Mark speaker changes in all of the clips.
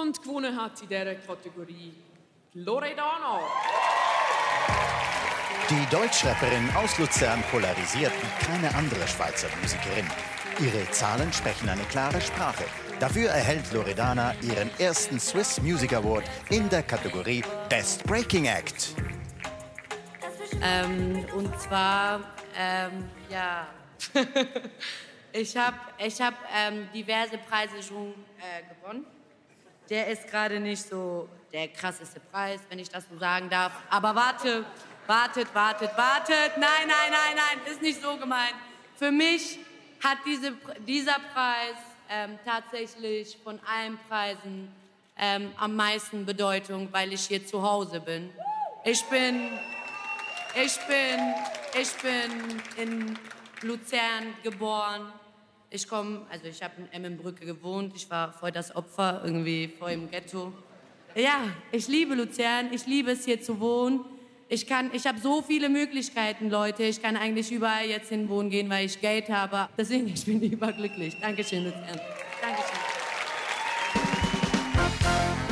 Speaker 1: Und gewonnen hat in dieser Kategorie Loredana.
Speaker 2: Die Deutschrapperin aus Luzern polarisiert wie keine andere Schweizer Musikerin. Ihre Zahlen sprechen eine klare Sprache. Dafür erhält Loredana ihren ersten Swiss Music Award in der Kategorie Best Breaking Act.
Speaker 3: Ähm, und zwar, ähm, ja, ich habe ich hab, ähm, diverse Preise schon äh, gewonnen. Der ist gerade nicht so der krasseste Preis, wenn ich das so sagen darf. Aber warte, wartet, wartet, wartet. Nein, nein, nein, nein, ist nicht so gemeint. Für mich hat diese, dieser Preis ähm, tatsächlich von allen Preisen ähm, am meisten Bedeutung, weil ich hier zu Hause bin. Ich bin, ich bin, ich bin in Luzern geboren. Ich komme, also ich habe in Emmenbrücke gewohnt. Ich war voll das Opfer, irgendwie voll im Ghetto. Ja, ich liebe Luzern. Ich liebe es hier zu wohnen. Ich, kann, ich habe so viele Möglichkeiten, Leute. Ich kann eigentlich überall jetzt hin wohnen gehen, weil ich Geld habe. Deswegen, ich bin überglücklich. Dankeschön, Luzern.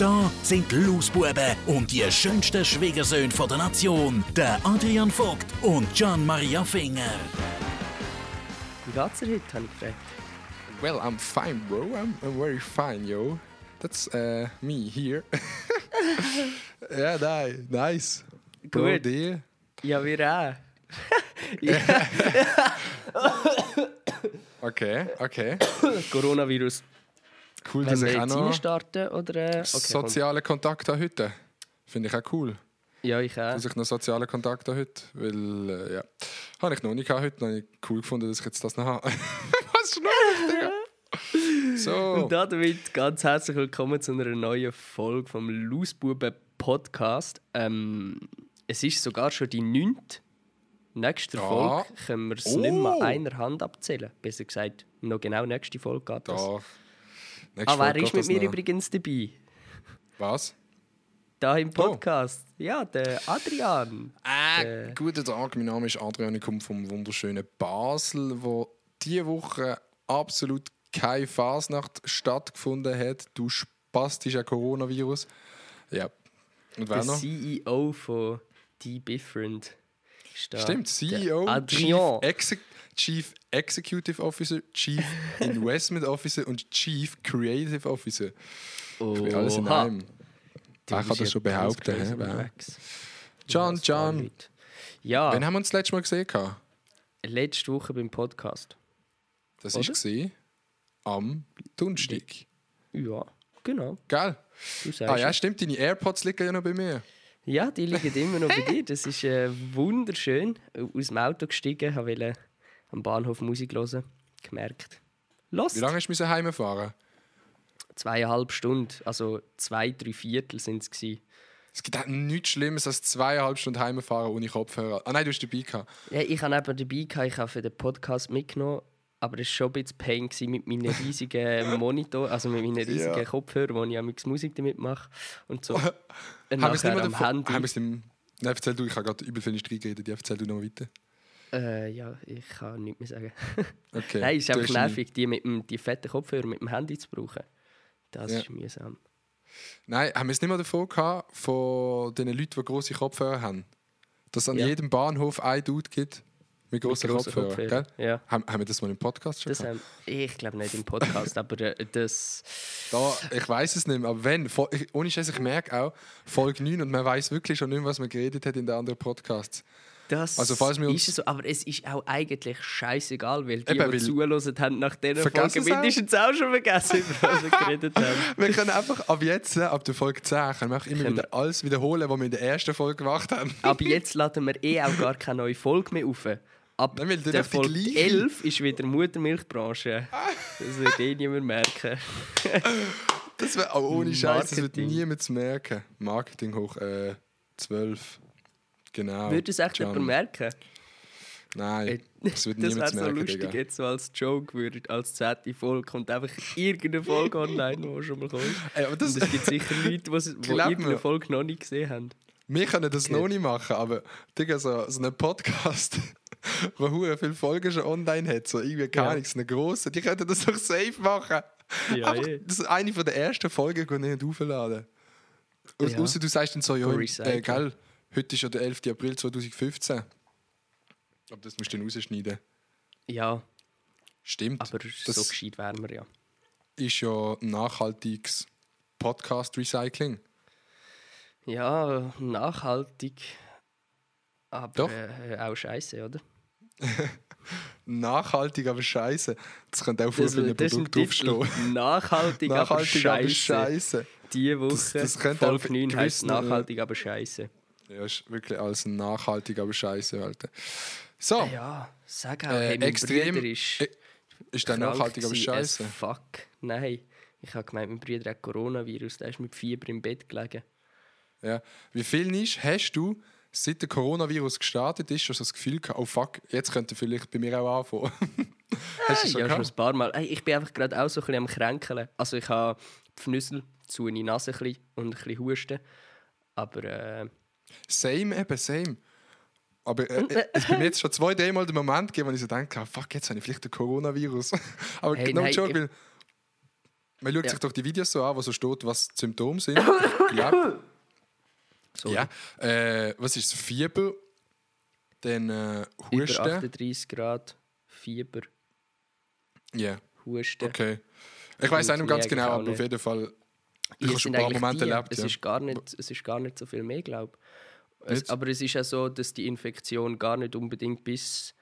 Speaker 4: Da sind die Lausbuben und die schönsten Schwiegersöhne der Nation, der Adrian Vogt und Gian Maria Finger.
Speaker 5: Wie geht's dir heute, habe ich gefragt.
Speaker 6: Well, I'm fine, bro. I'm, I'm very fine, yo. That's uh, me here. ja, nein, nice. Bro,
Speaker 5: Gut.
Speaker 6: dir?
Speaker 5: Ja, wir auch.
Speaker 6: Okay, okay.
Speaker 5: Coronavirus.
Speaker 6: Cool,
Speaker 5: Wenn
Speaker 6: dass
Speaker 5: wir
Speaker 6: ich auch noch
Speaker 5: reinstarten oder... äh, Okay,
Speaker 6: soziale Kontakt habe heute. Finde ich auch cool,
Speaker 5: Ja, ich auch.
Speaker 6: dass ich noch soziale Kontakt habe heute. Weil, äh, ja, habe ich noch nicht gehabt heute. Habe ich cool gefunden, dass ich jetzt das noch habe. Was schnurrt, Digga? So.
Speaker 5: Und damit ganz herzlich willkommen zu einer neuen Folge vom Lausbuben Podcast. Ähm, es ist sogar schon die neunte. Nächste
Speaker 6: Ja.
Speaker 5: Folge können wir es nicht mehr
Speaker 6: Oh.
Speaker 5: einer Hand abzählen. Besser gesagt, noch genau nächste Folge geht das.
Speaker 6: Da. Nächste
Speaker 5: Ah, wer
Speaker 6: Folge
Speaker 5: ist
Speaker 6: geht
Speaker 5: mit mir
Speaker 6: noch.
Speaker 5: übrigens dabei?
Speaker 6: Was?
Speaker 5: Da
Speaker 6: Oh.
Speaker 5: im Podcast. Ja, der Adrian.
Speaker 6: Äh, guten Tag, mein Name ist Adrian, ich komme vom wunderschönen Basel, wo diese Woche absolut keine Fasnacht stattgefunden hat. Du spastischer Coronavirus. Ja. Und wer
Speaker 5: Der
Speaker 6: noch?
Speaker 5: CEO von Die Different. ist da.
Speaker 6: Stimmt,
Speaker 5: Der
Speaker 6: CEO, Chief,
Speaker 5: Adrian.
Speaker 6: Chief Executive Officer, Chief Investment Officer und Chief Creative Officer. Ich bin alles in einem.
Speaker 5: Du
Speaker 6: Wer kann das schon behaupten?
Speaker 5: paar
Speaker 6: Can.
Speaker 5: Leute. Ja,
Speaker 6: Wann haben wir uns das letzte Mal gesehen?
Speaker 5: letzte Woche beim Podcast.
Speaker 6: Das war gesehen am Donnerstag.
Speaker 5: Ja, genau. Sagst
Speaker 6: Ah ja, stimmt, deine AirPods liegen ja noch bei mir.
Speaker 5: Ja, die liegen immer noch bei dir. Das ist äh, wunderschön. Aus dem Auto gestiegen, wollte am Bahnhof Musik hören. Gemerkt. Los!
Speaker 6: Wie lange hast du heimfahren?
Speaker 5: Zweieinhalb Stunden, also zwei, drei Viertel sind es.
Speaker 6: Es gibt auch nichts Schlimmes als zweieinhalb Stunden heimfahren ohne Kopfhörer. Ah nein, du hast dabei gehabt.
Speaker 5: Ja, ich habe eben dabei, gehabt, ich habe für den Podcast mitgenommen, aber es war schon ein bisschen Pain mit meinen riesigen Monitor, also mit meinen riesigen
Speaker 6: Ja.
Speaker 5: Kopfhörern, wo ich am Musik damit mache und so. Und
Speaker 6: Haben wir es
Speaker 5: nachher
Speaker 6: nicht mehr
Speaker 5: am
Speaker 6: davon?
Speaker 5: Handy.
Speaker 6: Haben. Nein, erzähl du, ich habe gerade übel viel Streit geredet. Ja, Erzähl du noch weiter.
Speaker 5: Äh, ja, ich kann nichts mehr sagen.
Speaker 6: Okay.
Speaker 5: Nein, es ist einfach nervig, die, mit dem, die fetten Kopfhörer mit dem Handy zu brauchen. Das
Speaker 6: Ja.
Speaker 5: ist mühsam.
Speaker 6: Nein, haben wir es nicht mehr davon gehabt, von den Leuten, die grosse Kopfhörer haben? Dass es an
Speaker 5: Ja.
Speaker 6: jedem Bahnhof ein Dude gibt mit grossen
Speaker 5: grossen
Speaker 6: Kopfhörern. Gell?
Speaker 5: ja.
Speaker 6: Haben, haben wir das mal im Podcast schon
Speaker 5: Das
Speaker 6: gehabt?
Speaker 5: haben, ich glaube nicht im Podcast, aber äh, das.
Speaker 6: Da, ich weiß es nicht mehr, aber wenn, ohne Scheiß, ich merke auch, Folge 9 und man weiß wirklich schon nicht mehr, was man geredet hat in den anderen Podcasts.
Speaker 5: Das
Speaker 6: Also, falls wir uns-
Speaker 5: ist so, aber es ist auch eigentlich scheißegal, weil die,
Speaker 6: Eben,
Speaker 5: die zuhören, haben nach dieser Folge mindestens auch schon vergessen, was wir geredet haben.
Speaker 6: Wir können einfach ab jetzt, äh, ab der Folge 10, können wir auch immer
Speaker 5: Können
Speaker 6: wieder alles wiederholen, was wir in der ersten Folge gemacht haben.
Speaker 5: Aber jetzt laden wir eh auch gar keine neue Folge mehr auf. Ab
Speaker 6: Nein,
Speaker 5: der Folge
Speaker 6: gleiche.
Speaker 5: 11 ist wieder Muttermilchbranche. Das wird eh niemand merken.
Speaker 6: Das wäre auch ohne Scheiß, das wird niemand merken. Marketing hoch äh, 12. Genau.
Speaker 5: Würde es echt jemand merken?
Speaker 6: Nein, das wird
Speaker 5: Das wäre
Speaker 6: niemand
Speaker 5: so
Speaker 6: merken,
Speaker 5: lustig,
Speaker 6: Digga.
Speaker 5: jetzt so als Joke würde, als zehnte Folge kommt einfach irgendeine Folge online, die schon mal kommt.
Speaker 6: Ey, aber das,
Speaker 5: Und es gibt sicher Leute, die, irgendeine. Folge noch nicht gesehen haben.
Speaker 6: wir können das
Speaker 5: Okay.
Speaker 6: noch nicht machen, aber Digga, so, so einen Podcast, der hure viele Folgen schon online hat, so irgendwie gar
Speaker 5: Ja.
Speaker 6: nichts, eine grosse, die könnten das doch safe machen.
Speaker 5: Ja,
Speaker 6: Einfach,
Speaker 5: eh.
Speaker 6: das ist eine von der ersten Folgen, die nicht aufladen. Au-
Speaker 5: Ja.
Speaker 6: Ausser du sagst dann so, ja, äh, gell, heute ist ja der 11. April 2015. Aber das musst du dann rausschneiden.
Speaker 5: Ja,
Speaker 6: Stimmt.
Speaker 5: aber
Speaker 6: das
Speaker 5: so gescheit wären wir ja.
Speaker 6: ist ja nachhaltiges Podcast-Recycling.
Speaker 5: Ja, nachhaltig. Aber
Speaker 6: Doch.
Speaker 5: Äh, auch scheiße, oder?
Speaker 6: Nachhaltig, aber scheiße. Das könnte auch für ein
Speaker 5: das ist ein
Speaker 6: Produkt
Speaker 5: Titel.
Speaker 6: draufstehen.
Speaker 5: Nachhaltig,
Speaker 6: Nachhaltig,
Speaker 5: aber
Speaker 6: aber
Speaker 5: scheiße.
Speaker 6: scheiße.
Speaker 5: Die Woche,
Speaker 6: Das- das könnte
Speaker 5: Folge 9 heisst
Speaker 6: gewissen,
Speaker 5: nachhaltig, aber scheiße.
Speaker 6: Ja, ist wirklich alles ein nachhaltig, aber scheiße, Alter. So,
Speaker 5: Ja, sag auch,
Speaker 6: Äh,
Speaker 5: hey,
Speaker 6: extrem-
Speaker 5: Bruder ist
Speaker 6: äh, ist der nachhaltig, aber scheiße?
Speaker 5: Fuck, nein. Ich habe gemeint, mein Bruder hat Coronavirus, der ist mit Fieber im Bett gelegen.
Speaker 6: Ja. Wie viel ist, hast du, seit der Coronavirus gestartet ist, schon so das Gefühl gehabt, oh fuck, jetzt könnte vielleicht bei mir auch anfangen? hast du schon
Speaker 5: ja, schon
Speaker 6: gehabt?
Speaker 5: ein paar Mal. Ich bin einfach gerade auch so ein bisschen am Kränkeln. Also ich habe die Fnüssel zu in die Nase ein bisschen und ein bisschen Husten. Aber äh,
Speaker 6: Same, eben, same. Aber äh, äh, es bei mir jetzt schon zwei, drei Mal den Moment gegeben, wo ich so denke, ah, fuck, jetzt habe ich vielleicht den Coronavirus. aber
Speaker 5: Hey,
Speaker 6: no
Speaker 5: nein,
Speaker 6: joke, weil man schaut
Speaker 5: Ja.
Speaker 6: sich doch die Videos so an, wo so steht, was die Symptome sind. Ich glaub,
Speaker 5: sorry,
Speaker 6: ja. Äh, was ist? Fieber, dann äh,
Speaker 5: über
Speaker 6: Husten.
Speaker 5: 38 Grad, Fieber,
Speaker 6: Ja,
Speaker 5: Husten.
Speaker 6: okay. Ich weiß nicht
Speaker 5: Tut
Speaker 6: ganz genau, aber auf jeden Fall. Ich habe schon ein paar Momente
Speaker 5: die.
Speaker 6: erlebt.
Speaker 5: Es,
Speaker 6: Ja.
Speaker 5: ist gar nicht, es ist gar nicht so viel mehr, glaube ich.
Speaker 6: Nicht?
Speaker 5: Aber es ist ja so, dass die Infektion gar nicht unbedingt bis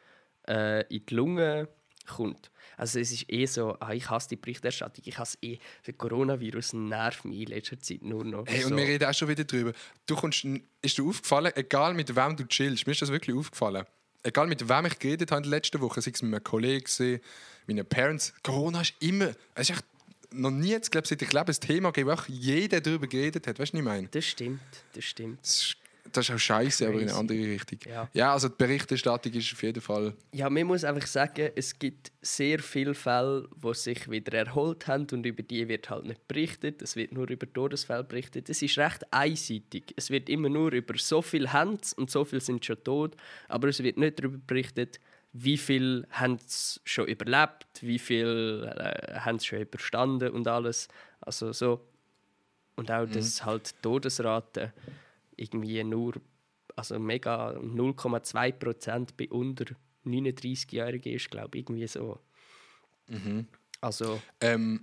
Speaker 5: äh, in die Lunge kommt. Also es ist eh so, ah, ich hasse die Berichterstattung, ich hasse eh, der Coronavirus nervt mich in letzter Zeit nur noch.
Speaker 6: Hey, und
Speaker 5: so.
Speaker 6: wir reden auch schon wieder drüber. Du kommst, ist dir aufgefallen, egal mit wem du chillst, mir ist das wirklich aufgefallen. Egal mit wem ich geredet habe in der letzten Woche, sei es mit einem Kollegen, meinen Parents, Corona ist immer, es ist echt noch nie, jetzt, glaube ich, seit ich lebe, ein Thema gegeben, wo jeder darüber geredet hat. Weißt du, was ich meine?
Speaker 5: Das stimmt, das stimmt.
Speaker 6: Das ist, das ist auch scheiße, aber in eine andere Richtung.
Speaker 5: Ja.
Speaker 6: ja, also die Berichterstattung ist auf jeden Fall.
Speaker 5: Ja, man muss einfach sagen, es gibt sehr viele Fälle, die sich wieder erholt haben und über die wird halt nicht berichtet. Es wird nur über Todesfälle berichtet. Es ist recht einseitig. Es wird immer nur über so viel haben und so viel sind schon tot, aber es wird nicht darüber berichtet, wie viel haben es schon überlebt, wie viel äh, haben es schon überstanden und alles. Also so. Und auch, dass halt die Todesrate irgendwie nur, also mega 0,2 Prozent bei unter 39-Jährigen ist, glaube ich, irgendwie so. Also
Speaker 6: Ähm,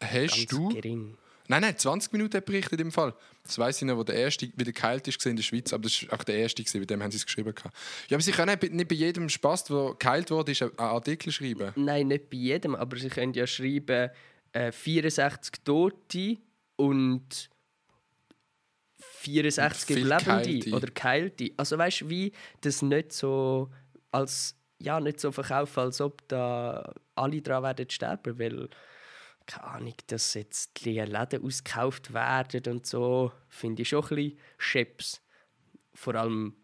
Speaker 6: hast du.
Speaker 5: gering.
Speaker 6: Nein, nein, 20 Minuten berichtet im Fall. Das weiß ich noch, wo der erste wieder geheilt ist in der Schweiz, aber das war auch der erste, bei dem haben sie es geschrieben. Ja, aber sie können nicht bei- jedem Spaß, der geheilt wurde, ist, einen Artikel schreiben.
Speaker 5: Nein, nicht bei jedem, aber sie können ja schreiben, äh, 64 Tote und 64
Speaker 6: Viel
Speaker 5: Überlebende oder Geheilte. Also weißt du, wie das nicht so als ja nicht so verkaufen, als ob da alle dran werden sterben, weil keine Ahnung, dass jetzt die Läden ausgekauft werden und so, finde ich schon ein bisschen Scheps. Vor allem,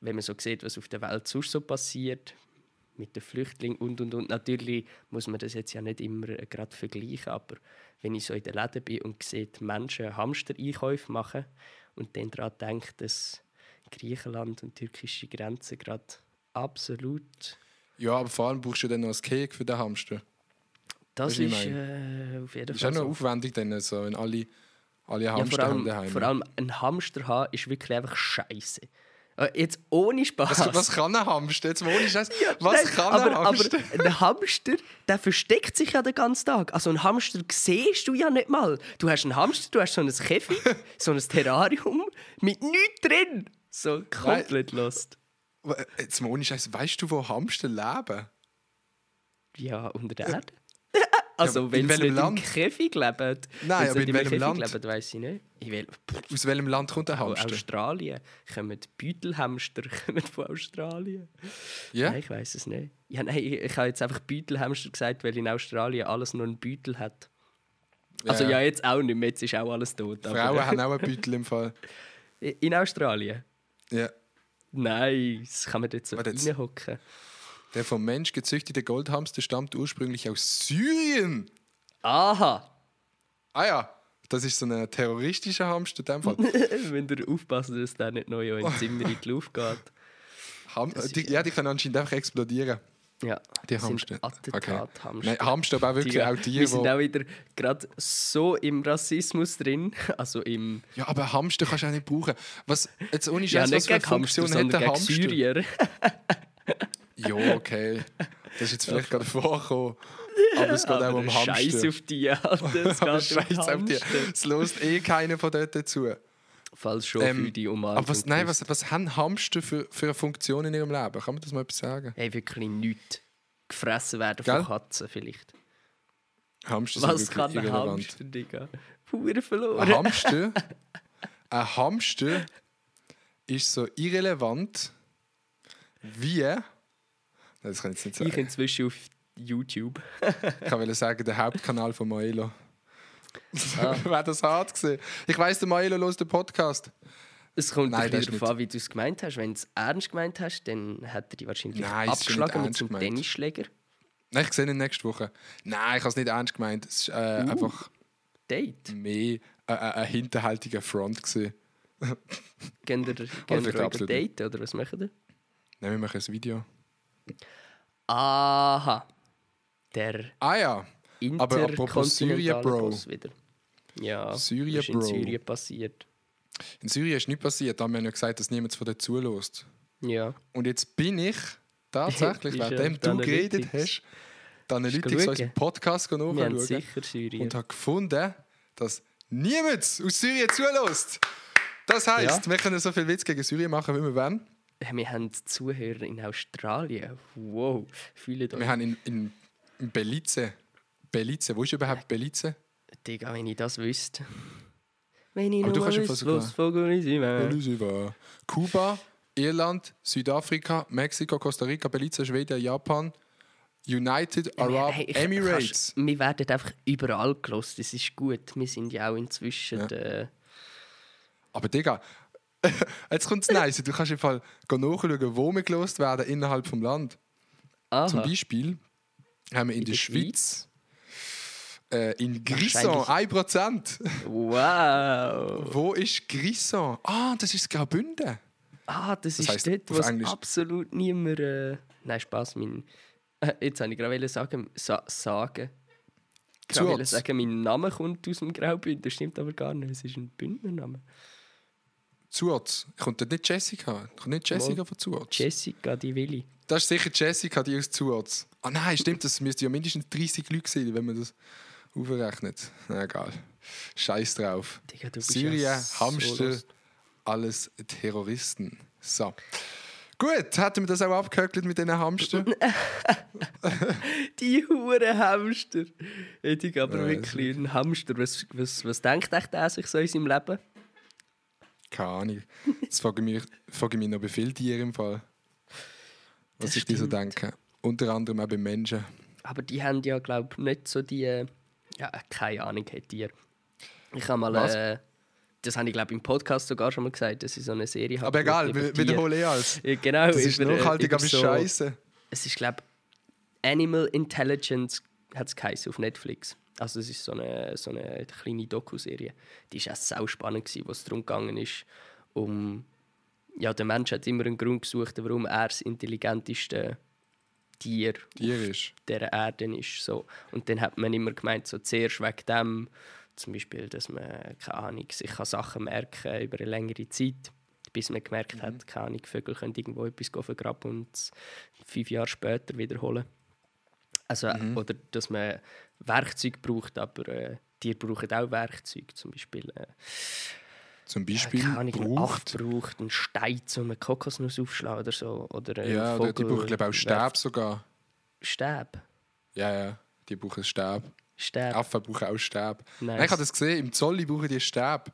Speaker 5: wenn man so sieht, was auf der Welt sonst so passiert, mit den Flüchtlingen und und und. Natürlich muss man das jetzt ja nicht immer äh, gerade vergleichen, aber wenn ich so in den Läden bin und sehe, Menschen Hamster-Einkäufe machen und dann daran denke, dass Griechenland und türkische Grenzen gerade absolut.
Speaker 6: Ja, aber vor allem brauchst du dann noch ein Cake für den Hamster.
Speaker 5: Das ist äh, auf jeden
Speaker 6: Das ist
Speaker 5: Fall
Speaker 6: auch noch aufwendig, dann, so, wenn alle, alle
Speaker 5: Ja, vor
Speaker 6: Hamster haben
Speaker 5: allem,
Speaker 6: daheim.
Speaker 5: vor allem ein Hamster haben ist wirklich einfach scheiße. Jetzt ohne Spaß.
Speaker 6: was, was kann ein Hamster? Jetzt ohne Scheiß. Was
Speaker 5: Nein,
Speaker 6: kann
Speaker 5: aber,
Speaker 6: ein Hamster?
Speaker 5: Aber ein Hamster, der versteckt sich ja den ganzen Tag. Also ein Hamster siehst du ja nicht mal. Du hast einen Hamster, du hast so ein Käfig, so ein Terrarium mit nichts drin. So komplett lost.
Speaker 6: Jetzt mal ohne Scheiß. Weißt du, wo Hamster leben?
Speaker 5: Ja, unter der Erde. Also,
Speaker 6: in
Speaker 5: wenn sie nicht
Speaker 6: Land?
Speaker 5: im Käfig leben.
Speaker 6: Nein, aber in welchem
Speaker 5: Käfig
Speaker 6: Land?
Speaker 5: leben, weiß ich nicht. Ich will,
Speaker 6: Aus welchem Land kommt der Hamster?
Speaker 5: Australien. Kommen Beutelhamster kommen von Australien?
Speaker 6: Ja?
Speaker 5: Nein, ich weiß es nicht. Ja, nein, ich, ich habe jetzt einfach Beutelhamster gesagt, weil in Australien alles nur einen Beutel hat. Also
Speaker 6: Ja,
Speaker 5: ja,
Speaker 6: ja.
Speaker 5: jetzt auch nicht mehr, jetzt ist auch alles tot. aber-
Speaker 6: Frauen haben auch einen Beutel im Fall.
Speaker 5: In Australien?
Speaker 6: Ja.
Speaker 5: Nein, das kann man dort so
Speaker 6: jetzt. Der vom Mensch gezüchtete Goldhamster stammt ursprünglich aus Syrien.
Speaker 5: Aha!
Speaker 6: Ah ja, das ist so ein terroristischer Hamster in dem Fall.
Speaker 5: Wenn ihr aufpasst, dass der nicht neu in Zimmer in die Luft geht.
Speaker 6: Ham die, ja, die können anscheinend einfach explodieren.
Speaker 5: Ja,
Speaker 6: Die Hamster.
Speaker 5: sind Attentat-Hamster.
Speaker 6: Nein, Hamster, aber auch wirklich
Speaker 5: Digga,
Speaker 6: auch die,
Speaker 5: wir sind auch wieder gerade so im Rassismus drin. Also im.
Speaker 6: Ja, aber Hamster kannst du auch nicht brauchen. Was, jetzt ohne
Speaker 5: Ja,
Speaker 6: Scheiß,
Speaker 5: nicht
Speaker 6: was für eine
Speaker 5: gegen Hamster,
Speaker 6: Funktion hat der Hamster?
Speaker 5: Syrier.
Speaker 6: Ja, okay. Das ist jetzt vielleicht gerade vorgekommen. Aber es geht auch um Hamster.
Speaker 5: Scheiß auf die, Alter. Es geht
Speaker 6: aber
Speaker 5: um
Speaker 6: auf die. Es lässt eh keiner von dort dazu.
Speaker 5: Falls schon
Speaker 6: Ähm,
Speaker 5: für die Umarmung.
Speaker 6: Aber was, nein, was, was haben Hamster für, für eine Funktion in ihrem Leben? Kann man das mal etwas sagen?
Speaker 5: Hey, wirklich nichts. Gefressen werden
Speaker 6: Gell?
Speaker 5: von Katzen vielleicht.
Speaker 6: Hamster
Speaker 5: Was kann ein
Speaker 6: irrelevant.
Speaker 5: Hamster, Digga? Pure verloren.
Speaker 6: Ein Hamster, ein Hamster ist so irrelevant wie. Das kann ich jetzt nicht
Speaker 5: Ich
Speaker 6: sagen.
Speaker 5: inzwischen auf YouTube.
Speaker 6: Ich wollte sagen, der Hauptkanal von Maelo.
Speaker 5: Ah.
Speaker 6: Wer das hart gesehen? Ich weiss, der Maelo los den Podcast.
Speaker 5: Es kommt
Speaker 6: Nein,
Speaker 5: darauf an, wie du es gemeint hast. Wenn du es ernst gemeint hast, dann hat er dich wahrscheinlich
Speaker 6: Nein,
Speaker 5: abgeschlagen mit so einem. Tennisschläger.
Speaker 6: Nein, ich sehe ihn nächste Woche. Nein, ich habe es nicht ernst gemeint. Es war äh,
Speaker 5: Uh.
Speaker 6: einfach
Speaker 5: Date.
Speaker 6: mehr äh, äh, ein hinterhältiger Front. Gewesen.
Speaker 5: Gehen wir, gehen wir Date oder was machen wir?
Speaker 6: Nein, wir machen ein Video.
Speaker 5: Aha. Der
Speaker 6: Ah ja, Aber apropos Syrien, Bro.
Speaker 5: Wieder. Ja,
Speaker 6: Syrien,
Speaker 5: ist in
Speaker 6: Bro.
Speaker 5: Syrien passiert.
Speaker 6: in Syrien ist nichts passiert. Da haben wir ja gesagt, dass niemand von dort zulässt.
Speaker 5: Ja.
Speaker 6: Und jetzt bin ich tatsächlich,
Speaker 5: ja
Speaker 6: währenddem du geredet hast, die Analytics unseren Podcast nachschauen
Speaker 5: sicher Syrien.
Speaker 6: und habe gefunden, dass niemand aus Syrien zulässt. Das heisst, wir können so viel Witz gegen Syrien machen, wie wir wollen.
Speaker 5: Wir haben Zuhörer in Australien. Wow. Fühlt euch.
Speaker 6: Wir haben in, in, in Belize. Belize, wo ist überhaupt Belize?
Speaker 5: Digga, wenn ich das wüsste. Wenn ich
Speaker 6: Aber du
Speaker 5: nur wüsste, was Vogel
Speaker 6: Kuba, Irland, Südafrika, Mexiko, Costa Rica, Belize, Schweden, Japan, United Arab
Speaker 5: Hey, ich-
Speaker 6: Emirates.
Speaker 5: Kannst, wir werden einfach überall gelost. Das ist gut. Wir sind ja auch inzwischen.
Speaker 6: Ja.
Speaker 5: Der,
Speaker 6: Aber Digga, jetzt kommt es nice. Du kannst im Fall nachschauen, wo wir gelost werden innerhalb des Land.
Speaker 5: aha.
Speaker 6: Zum Beispiel haben wir in,
Speaker 5: In
Speaker 6: der
Speaker 5: der
Speaker 6: Schweiz, äh, in Grisson 1%.
Speaker 5: Wow.
Speaker 6: Wo ist Grisson? Ah, das ist Graubünden.
Speaker 5: Ah, das, ist
Speaker 6: heisst
Speaker 5: dort, wo
Speaker 6: Englisch-
Speaker 5: absolut niemand. Äh, nein, Spaß. Mein, äh, jetzt wollte ich gerade sagen. Sa sagen. Ich wollte sagen, mein Name kommt aus dem Graubünden. Das stimmt aber gar nicht. Es ist ein Bündnername.
Speaker 6: Zuerz. Kommt dort nicht Jessica? Kommt nicht Jessica von Zuerz?
Speaker 5: Jessica, die Willi.
Speaker 6: Das ist sicher Jessica, die aus Zuerz. Ah nein, stimmt, das müsste ja mindestens 30 Leute sein, wenn man das aufrechnet. Na egal. Scheiß drauf.
Speaker 5: Digga,
Speaker 6: Syrien,
Speaker 5: ja so
Speaker 6: Hamster,
Speaker 5: lost.
Speaker 6: alles Terroristen. So. Gut, hätten wir das auch abgehökelt mit diesen Hamster?
Speaker 5: Die hure Hamster. Ich aber
Speaker 6: Ja,
Speaker 5: wirklich ein Hamster. Was, was, was denkt echt er sich so in seinem Leben?
Speaker 6: Keine Ahnung. Jetzt frage ich mich, frage ich mich noch bei vielen Tieren im Fall. Was
Speaker 5: Das
Speaker 6: ich die so
Speaker 5: stimmt.
Speaker 6: denke. Unter anderem auch bei Menschen.
Speaker 5: Aber die haben ja, glaube ich, nicht so die. Ja, keine Ahnung, hat die. Ich habe mal. Äh, das habe ich, glaube ich, im Podcast sogar schon mal gesagt, dass ich so eine Serie habe.
Speaker 6: Aber egal, wiederhole eh alles.
Speaker 5: Ja, genau.
Speaker 6: Das ist
Speaker 5: über,
Speaker 6: nachhaltig,
Speaker 5: über
Speaker 6: aber
Speaker 5: so-
Speaker 6: scheiße.
Speaker 5: Es ist, glaube ich, Animal Intelligence hat es auf Netflix. Also es ist so eine, so eine kleine Doku-Serie. Die war auch sau spannend, wo es darum gegangen ist, um... Ja, der Mensch hat immer einen Grund gesucht, warum er das intelligenteste Tier
Speaker 6: Tier ist.
Speaker 5: der Erde ist. So. Und dann hat man immer gemeint, so zuerst wegen dem, zum Beispiel, dass man, keine Ahnung, sich kann Sachen merken über eine längere Zeit, bis man gemerkt
Speaker 6: Mhm.
Speaker 5: hat, keine Ahnung, Vögel können irgendwo etwas vergraben und es fünf Jahre später wiederholen. Also,
Speaker 6: Mhm.
Speaker 5: Oder dass man Werkzeug braucht, aber äh, Tiere brauchen auch Werkzeug. Zum Beispiel, äh,
Speaker 6: Zum Beispiel
Speaker 5: keine Ahnung, ein
Speaker 6: braucht.
Speaker 5: Acht braucht einen Stein, um eine Kokosnuss aufzuschlagen oder so. Oder
Speaker 6: Ja, oder die
Speaker 5: Vogel
Speaker 6: brauchen glaube ich auch Stäbe
Speaker 5: werft-
Speaker 6: sogar.
Speaker 5: Stäbe?
Speaker 6: Ja, ja, die brauchen Stäbe.
Speaker 5: Stäbe.
Speaker 6: Affen brauchen auch Stäbe.
Speaker 5: Nice.
Speaker 6: Nein, ich habe das gesehen, im Zolli brauchen die Stäbe.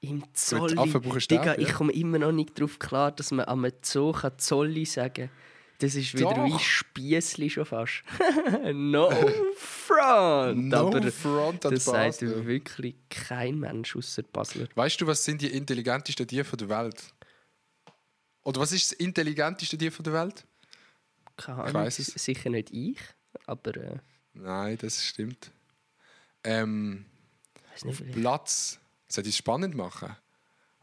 Speaker 5: Im Zolli.
Speaker 6: Affen brauchen Stäbe,
Speaker 5: Digga, ich
Speaker 6: ja.
Speaker 5: komme immer noch nicht darauf klar, dass man am Zoo kann Zolli sagen kann. Das ist wieder
Speaker 6: Doch.
Speaker 5: wie Spiessli schon fast. no front!
Speaker 6: No
Speaker 5: aber
Speaker 6: front
Speaker 5: das sagt wirklich kein Mensch außer Basler.
Speaker 6: Weißt du, was sind die intelligentesten Tiere der Welt? Oder was ist das intelligenteste Tier der Welt?
Speaker 5: Keine
Speaker 6: Ich
Speaker 5: Ahnung,
Speaker 6: es.
Speaker 5: sicher nicht ich, aber äh,
Speaker 6: Nein, das stimmt. Ähm,
Speaker 5: nicht.
Speaker 6: Platz. Soll ich es spannend machen?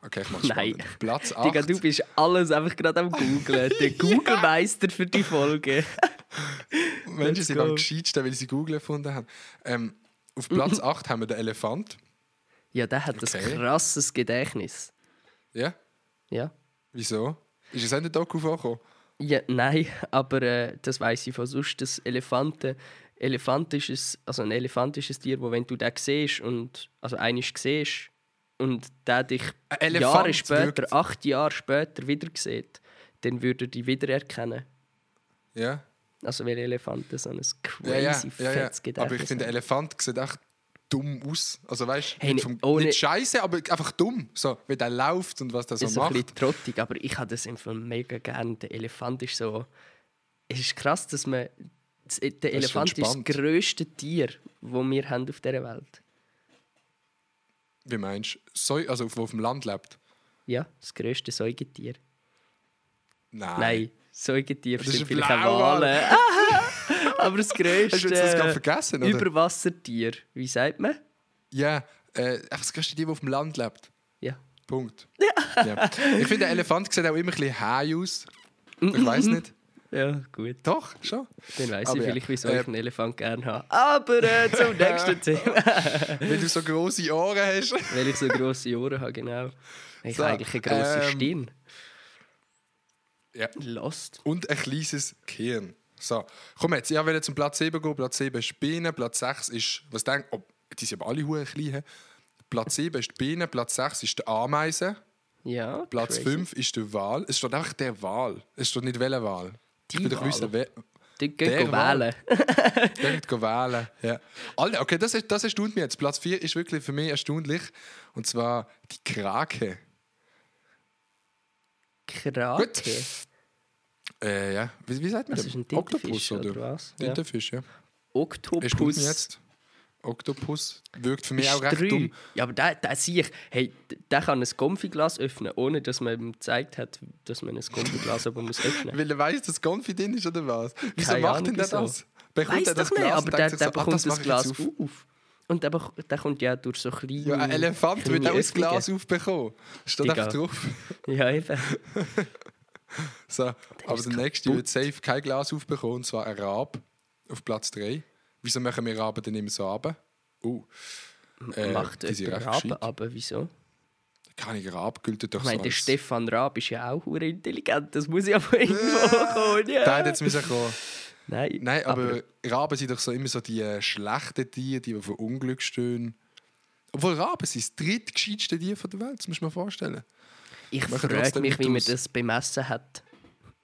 Speaker 6: Okay, ich mache
Speaker 5: Nein.
Speaker 6: spannend. Platz 8.
Speaker 5: Digga, du bist alles einfach gerade am googlen. Der Google-Meister für die Folge.
Speaker 6: Menschen sind am gescheitsten, weil sie Google gefunden haben. Ähm, auf Platz 8 haben wir den Elefant.
Speaker 5: Ja, der hat
Speaker 6: Okay.
Speaker 5: ein krasses Gedächtnis.
Speaker 6: Ja?
Speaker 5: Ja.
Speaker 6: Wieso? Ist es auch in der Doku vorgekommen?
Speaker 5: Ja, nein, aber äh, das weiß ich von sonst, dass Elefanten, Elefant ist ein, also ein Elefant ist ein Tier, wo wenn du den siehst und also einisch siehst und der dich
Speaker 6: Ein
Speaker 5: Jahre später,
Speaker 6: wirkt-
Speaker 5: acht Jahre später wieder sieht, dann würde er dich wiedererkennen.
Speaker 6: Ja.
Speaker 5: Also weil Elefanten so ein crazy
Speaker 6: Ja, ja, ja, ja.
Speaker 5: fettes Gedächtnis
Speaker 6: Aber ich finde, der
Speaker 5: haben.
Speaker 6: Elefant sieht echt dumm aus. Also weißt
Speaker 5: Hey,
Speaker 6: nicht,
Speaker 5: ne-
Speaker 6: vom,
Speaker 5: ohne-
Speaker 6: nicht scheiße, aber einfach dumm. So, wie der läuft und was der so
Speaker 5: ist so ein
Speaker 6: macht.
Speaker 5: bisschen trottig, aber ich habe das im Fall mega gern. Der Elefant ist so. Es ist krass, dass man. das- Der
Speaker 6: ist
Speaker 5: Elefant ist das
Speaker 6: spannend.
Speaker 5: grösste Tier, das wir haben auf dieser Welt
Speaker 6: Wie meinst du? Säu- Also, wo auf dem Land lebt?
Speaker 5: Ja, das grösste Säugetier.
Speaker 6: Nein.
Speaker 5: Nein, Säugetiere
Speaker 6: Das ist
Speaker 5: sind vielleicht auch. Wale. aber das grösste
Speaker 6: Hast du jetzt das gerade vergessen, oder?
Speaker 5: Überwassertier. Wie sagt man?
Speaker 6: Ja, äh, einfach das größte Tier, das auf dem Land lebt.
Speaker 5: Ja.
Speaker 6: Punkt. Ja. Ich finde, der Elefant sieht auch immer ein bisschen high aus. Ich weiß nicht.
Speaker 5: Ja, gut.
Speaker 6: Doch, schon.
Speaker 5: Dann weiss
Speaker 6: Aber
Speaker 5: ich
Speaker 6: ja,
Speaker 5: vielleicht, wieso
Speaker 6: äh,
Speaker 5: ich einen Elefant gerne habe. Aber äh, zum nächsten Thema.
Speaker 6: Wenn du so große Ohren hast.
Speaker 5: Weil ich so grosse Ohren habe, genau. Ich
Speaker 6: So,
Speaker 5: habe eigentlich eine grosse
Speaker 6: ähm,
Speaker 5: Stirn.
Speaker 6: Ja.
Speaker 5: Lost.
Speaker 6: Und ein kleines Gehirn. So, komm jetzt, ich will zum Platz 7 gehen. Platz 7 ist die Biene, Platz 6 ist, was denk, oh, die sind aber alle hure klein. Platz 7 ist die Biene, Platz 6 ist die Ameise,
Speaker 5: Ja.
Speaker 6: Platz
Speaker 5: crazy.
Speaker 6: 5 ist der Wal. Es steht einfach der Wal. Es steht nicht welcher Wal.
Speaker 5: Die
Speaker 6: ich
Speaker 5: Wal.
Speaker 6: wissen, wer,
Speaker 5: Die gehen wählen.
Speaker 6: Wird go wählen. Ja. Alter, okay, das, ist, das erstaunt mich jetzt. Platz 4 ist wirklich für mich erstaunlich. Und zwar die Krake.
Speaker 5: Krake.
Speaker 6: Äh, ja. Wie, wie sagt man
Speaker 5: Das
Speaker 6: das?
Speaker 5: ist ein Tintenfisch, oder was? Ja.
Speaker 6: Tintenfisch, ja.
Speaker 5: Oktopus.
Speaker 6: Erstaunt mich jetzt. Oktopus wirkt für mich auch recht
Speaker 5: drei.
Speaker 6: dumm.
Speaker 5: Ja, aber der, der sehe ich, hey, der kann ein Konfiglas öffnen, ohne dass man ihm gezeigt hat, dass man ein Konfiglas aber muss öffnen
Speaker 6: Weil er weiss, dass Konfi drin ist, oder was? Wieso
Speaker 5: Keine
Speaker 6: macht
Speaker 5: Ahnung,
Speaker 6: denn der
Speaker 5: wieso.
Speaker 6: das? Bekommt
Speaker 5: Weiß
Speaker 6: er das
Speaker 5: doch nicht,
Speaker 6: Glas
Speaker 5: aber
Speaker 6: und
Speaker 5: der, der
Speaker 6: so, ah,
Speaker 5: bekommt
Speaker 6: das
Speaker 5: das Glas
Speaker 6: jetzt
Speaker 5: auf. Und der, der kommt ja durch so kleine.
Speaker 6: Ja, ein Elefant wird auch das. Glas aufbekommen. Steht einfach drauf.
Speaker 5: Ja, eben.
Speaker 6: So, aber
Speaker 5: ist
Speaker 6: der nächste wird safe kein Glas aufbekommen, und zwar ein Rab auf Platz 3. Wieso machen wir Raben dann immer so runter? Uh, äh,
Speaker 5: Macht jemand Raben, aber wieso?
Speaker 6: Keine Rab gilt doch
Speaker 5: Ich meine,
Speaker 6: so
Speaker 5: der Stefan Raab ist ja auch intelligent. Das muss ja von irgendwo kommen. Ja.
Speaker 6: Der hat jetzt müssen kommen.
Speaker 5: Nein,
Speaker 6: Nein, aber, Raben sind doch so immer so die äh, schlechten Tiere, die auf Unglück stehen. Obwohl Raben sind das drittgescheitste Tier der Welt, das muss man vorstellen.
Speaker 5: ich frage mich, wie man das bemessen hat.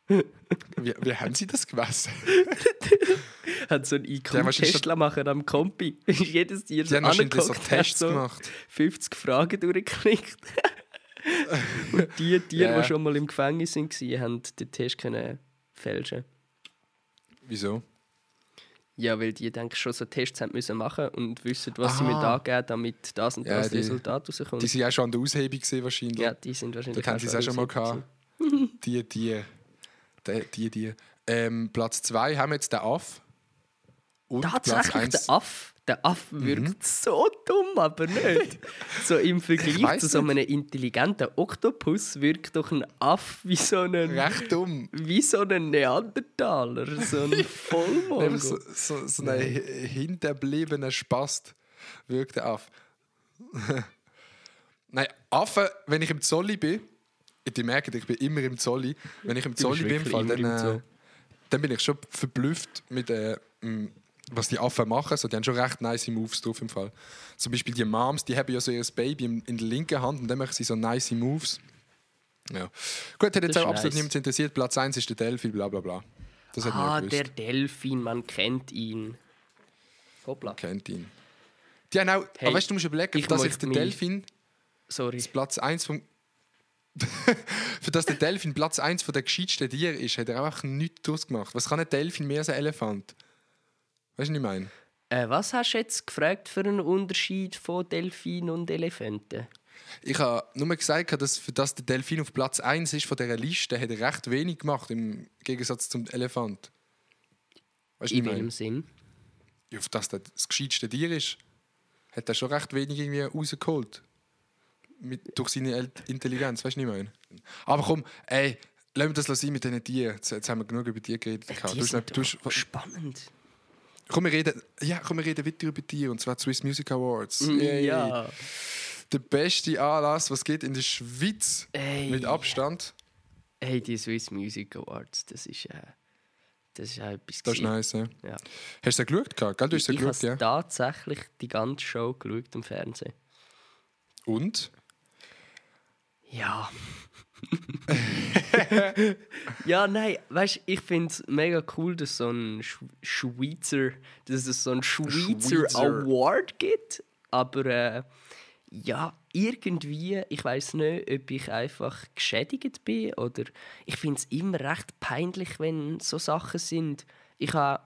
Speaker 6: Wie, wie haben sie das gemessen?
Speaker 5: Hat so einen
Speaker 6: haben wahrscheinlich
Speaker 5: IQ-Test machen am Kompi. Jedes Tier
Speaker 6: Sie
Speaker 5: so
Speaker 6: so
Speaker 5: angeguckt, hat
Speaker 6: Tests
Speaker 5: so
Speaker 6: gemacht.
Speaker 5: 50 Fragen durchgeklickt. Und die Tiere,
Speaker 6: Ja.
Speaker 5: die schon mal im Gefängnis waren, haben den Test können fälschen.
Speaker 6: Wieso?
Speaker 5: Ja, weil die denke ich, schon so Tests haben müssen machen und wissen, was sie
Speaker 6: Ah.
Speaker 5: müssen angeben damit das und
Speaker 6: Ja,
Speaker 5: das
Speaker 6: die-
Speaker 5: Resultat rauskommt.
Speaker 6: Die sind ja schon an der Aushebung gesehen wahrscheinlich.
Speaker 5: ja, die sind wahrscheinlich
Speaker 6: Dort haben sie es auch schon mal gehabt. Die, die. Die, die, die. Ähm, Platz 2 haben wir jetzt den Aff.
Speaker 5: Tatsächlich,
Speaker 6: eins-
Speaker 5: der Affe der Affe wirkt so dumm, aber nicht. so im Vergleich zu so einem intelligenten Oktopus wirkt doch ein Affe wie so ein,
Speaker 6: Recht dumm.
Speaker 5: wie so ein Neandertaler, so ein Vollmongo.
Speaker 6: so, so, so ein hinterbliebener Spast wirkt der Aff. Nein, Affen, wenn ich im Zolli bin, die merken, ich bin immer im Zolli. Wenn ich im Zolli bin, Fall, dann, äh, dann bin ich schon verblüfft mit äh, was die Affen machen. So, die haben schon recht nice Moves drauf im Fall. Zum Beispiel die Moms, die haben ja so ihr Baby in, der linken Hand und dann machen sie so nice Moves. Ja. Gut, hat jetzt auch absolut
Speaker 5: nice.
Speaker 6: niemand interessiert. Platz 1 ist der Delphi, bla bla bla. Das
Speaker 5: Ah, der. Delfin, man kennt ihn. Hoppla.
Speaker 6: Kennt ihn. Die haben auch,
Speaker 5: Hey,
Speaker 6: aber weißt du, du musst überlegen, dass jetzt der Delfin
Speaker 5: Sorry.
Speaker 6: das Platz 1 vom. Für das der Delfin Platz 1 von der gescheitsten Tier ist, hat er auch nichts draus gemacht. Was kann ein Delfin mehr als ein Elefant? Weißt du, was ich meine?
Speaker 5: Äh, was hast du jetzt gefragt für einen Unterschied von Delfinen und Elefanten?
Speaker 6: Ich habe nur gesagt, dass für das der Delfin auf Platz 1 ist von dieser Liste, hat er recht wenig gemacht im Gegensatz zum Elefant. Weißt du,
Speaker 5: In welchem? Sinn?
Speaker 6: Ja, auf das der das gescheitste Tier ist, hat er schon recht wenig irgendwie rausgeholt. Mit, durch seine El Intelligenz, weißt du, ich meine? Aber komm, ey, lass mir das sein mit diesen Tieren. Jetzt, jetzt haben wir genug über Tiere geredet. gehabt.
Speaker 5: Die
Speaker 6: Du
Speaker 5: sind
Speaker 6: nicht- du
Speaker 5: doch spannend.
Speaker 6: Komm, wir reden, ja, komm, wir reden weiter über Tiere, und zwar Swiss Music Awards. Yay.
Speaker 5: Ja.
Speaker 6: Der beste Anlass, was geht in der Schweiz
Speaker 5: Ey.
Speaker 6: mit Abstand.
Speaker 5: Hey, die Swiss Music Awards, das ist, äh, das ist auch etwas.
Speaker 6: Das ist nice, ja.
Speaker 5: Ja.
Speaker 6: Hast du sie geschaut? gehabt? Gell, du hast
Speaker 5: Ich,
Speaker 6: sie
Speaker 5: ich habe
Speaker 6: geschaut, ja.
Speaker 5: tatsächlich die ganze Show geschaut im Fernsehen.
Speaker 6: Und?
Speaker 5: Ja. ja, nein, weißt ich finde es mega cool, dass so ein Sch Schweizer, dass es so einen Schweizer,
Speaker 6: Schweizer.
Speaker 5: Award gibt. Aber äh, ja, irgendwie, ich weiß nicht, ob ich einfach geschädigt bin oder ich finde es immer recht peinlich, wenn so Sachen sind. Ich habe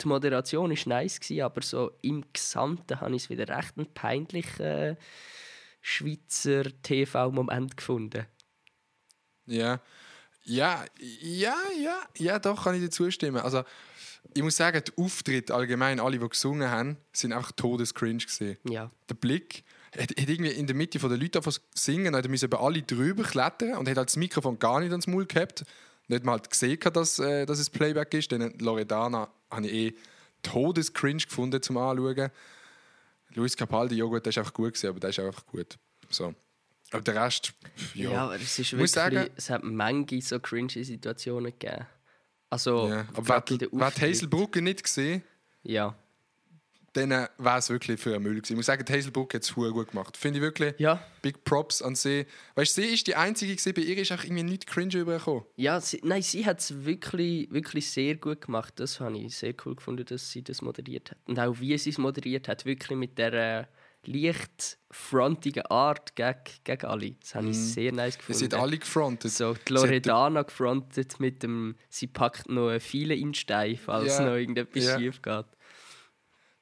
Speaker 5: die Moderation war nice, gewesen, aber so im Gesamten habe ich es wieder recht einen peinlichen äh, Schweizer TV-Moment gefunden.
Speaker 6: Ja. Ja, ja, ja, ja, doch, kann ich dir zustimmen. Also, ich muss sagen, die Auftritte allgemein, alle, die gesungen haben, sind einfach todescringe gesehen.
Speaker 5: Ja.
Speaker 6: Der Blick hat, hat irgendwie in der Mitte der Leute angefangen zu singen, dann müssen über alle drüber klettern und hat halt das Mikrofon gar nicht ans Maul gehabt. Nicht mal halt gesehen, dass, äh, dass es Playback ist. Denn Loredana habe ich eh todescringe gefunden zum Anschauen. Luis Capaldi, ja gut, der ist einfach gut gewesen, aber der ist auch einfach gut. So. Aber der Rest, ja.
Speaker 5: Ja, aber es ist
Speaker 6: Ich
Speaker 5: wirklich,
Speaker 6: muss sagen-
Speaker 5: es hat manche so cringe Situationen gegeben. Also,
Speaker 6: ja. Aber
Speaker 5: Auftritt-
Speaker 6: Hazelbrücke nicht gesehen
Speaker 5: Ja.
Speaker 6: Dann wäre es wirklich für einen Müll gewesen. Ich muss sagen, die Hazelbrücke hat es gut gemacht. Finde ich wirklich.
Speaker 5: Ja.
Speaker 6: Big Props an sie. Weißt du, sie ist die einzige gewesen, bei ihr ist auch irgendwie nichts cringe übergekommen.
Speaker 5: Ja, sie, nein, sie hat es wirklich, wirklich sehr gut gemacht. Das habe ich sehr cool gefunden, dass sie das moderiert hat. Und auch wie sie es moderiert hat, wirklich mit der äh, leicht frontigen Art gegen, gegen alle. Das habe ich sehr nice gefunden.
Speaker 6: Mhm. Sie hat alle gefrontet.
Speaker 5: So, die
Speaker 6: Sie hat-
Speaker 5: Loredana gefrontet mit dem, sie packt noch viele in Stein, falls
Speaker 6: Ja,
Speaker 5: noch irgendetwas
Speaker 6: ja.
Speaker 5: schief geht.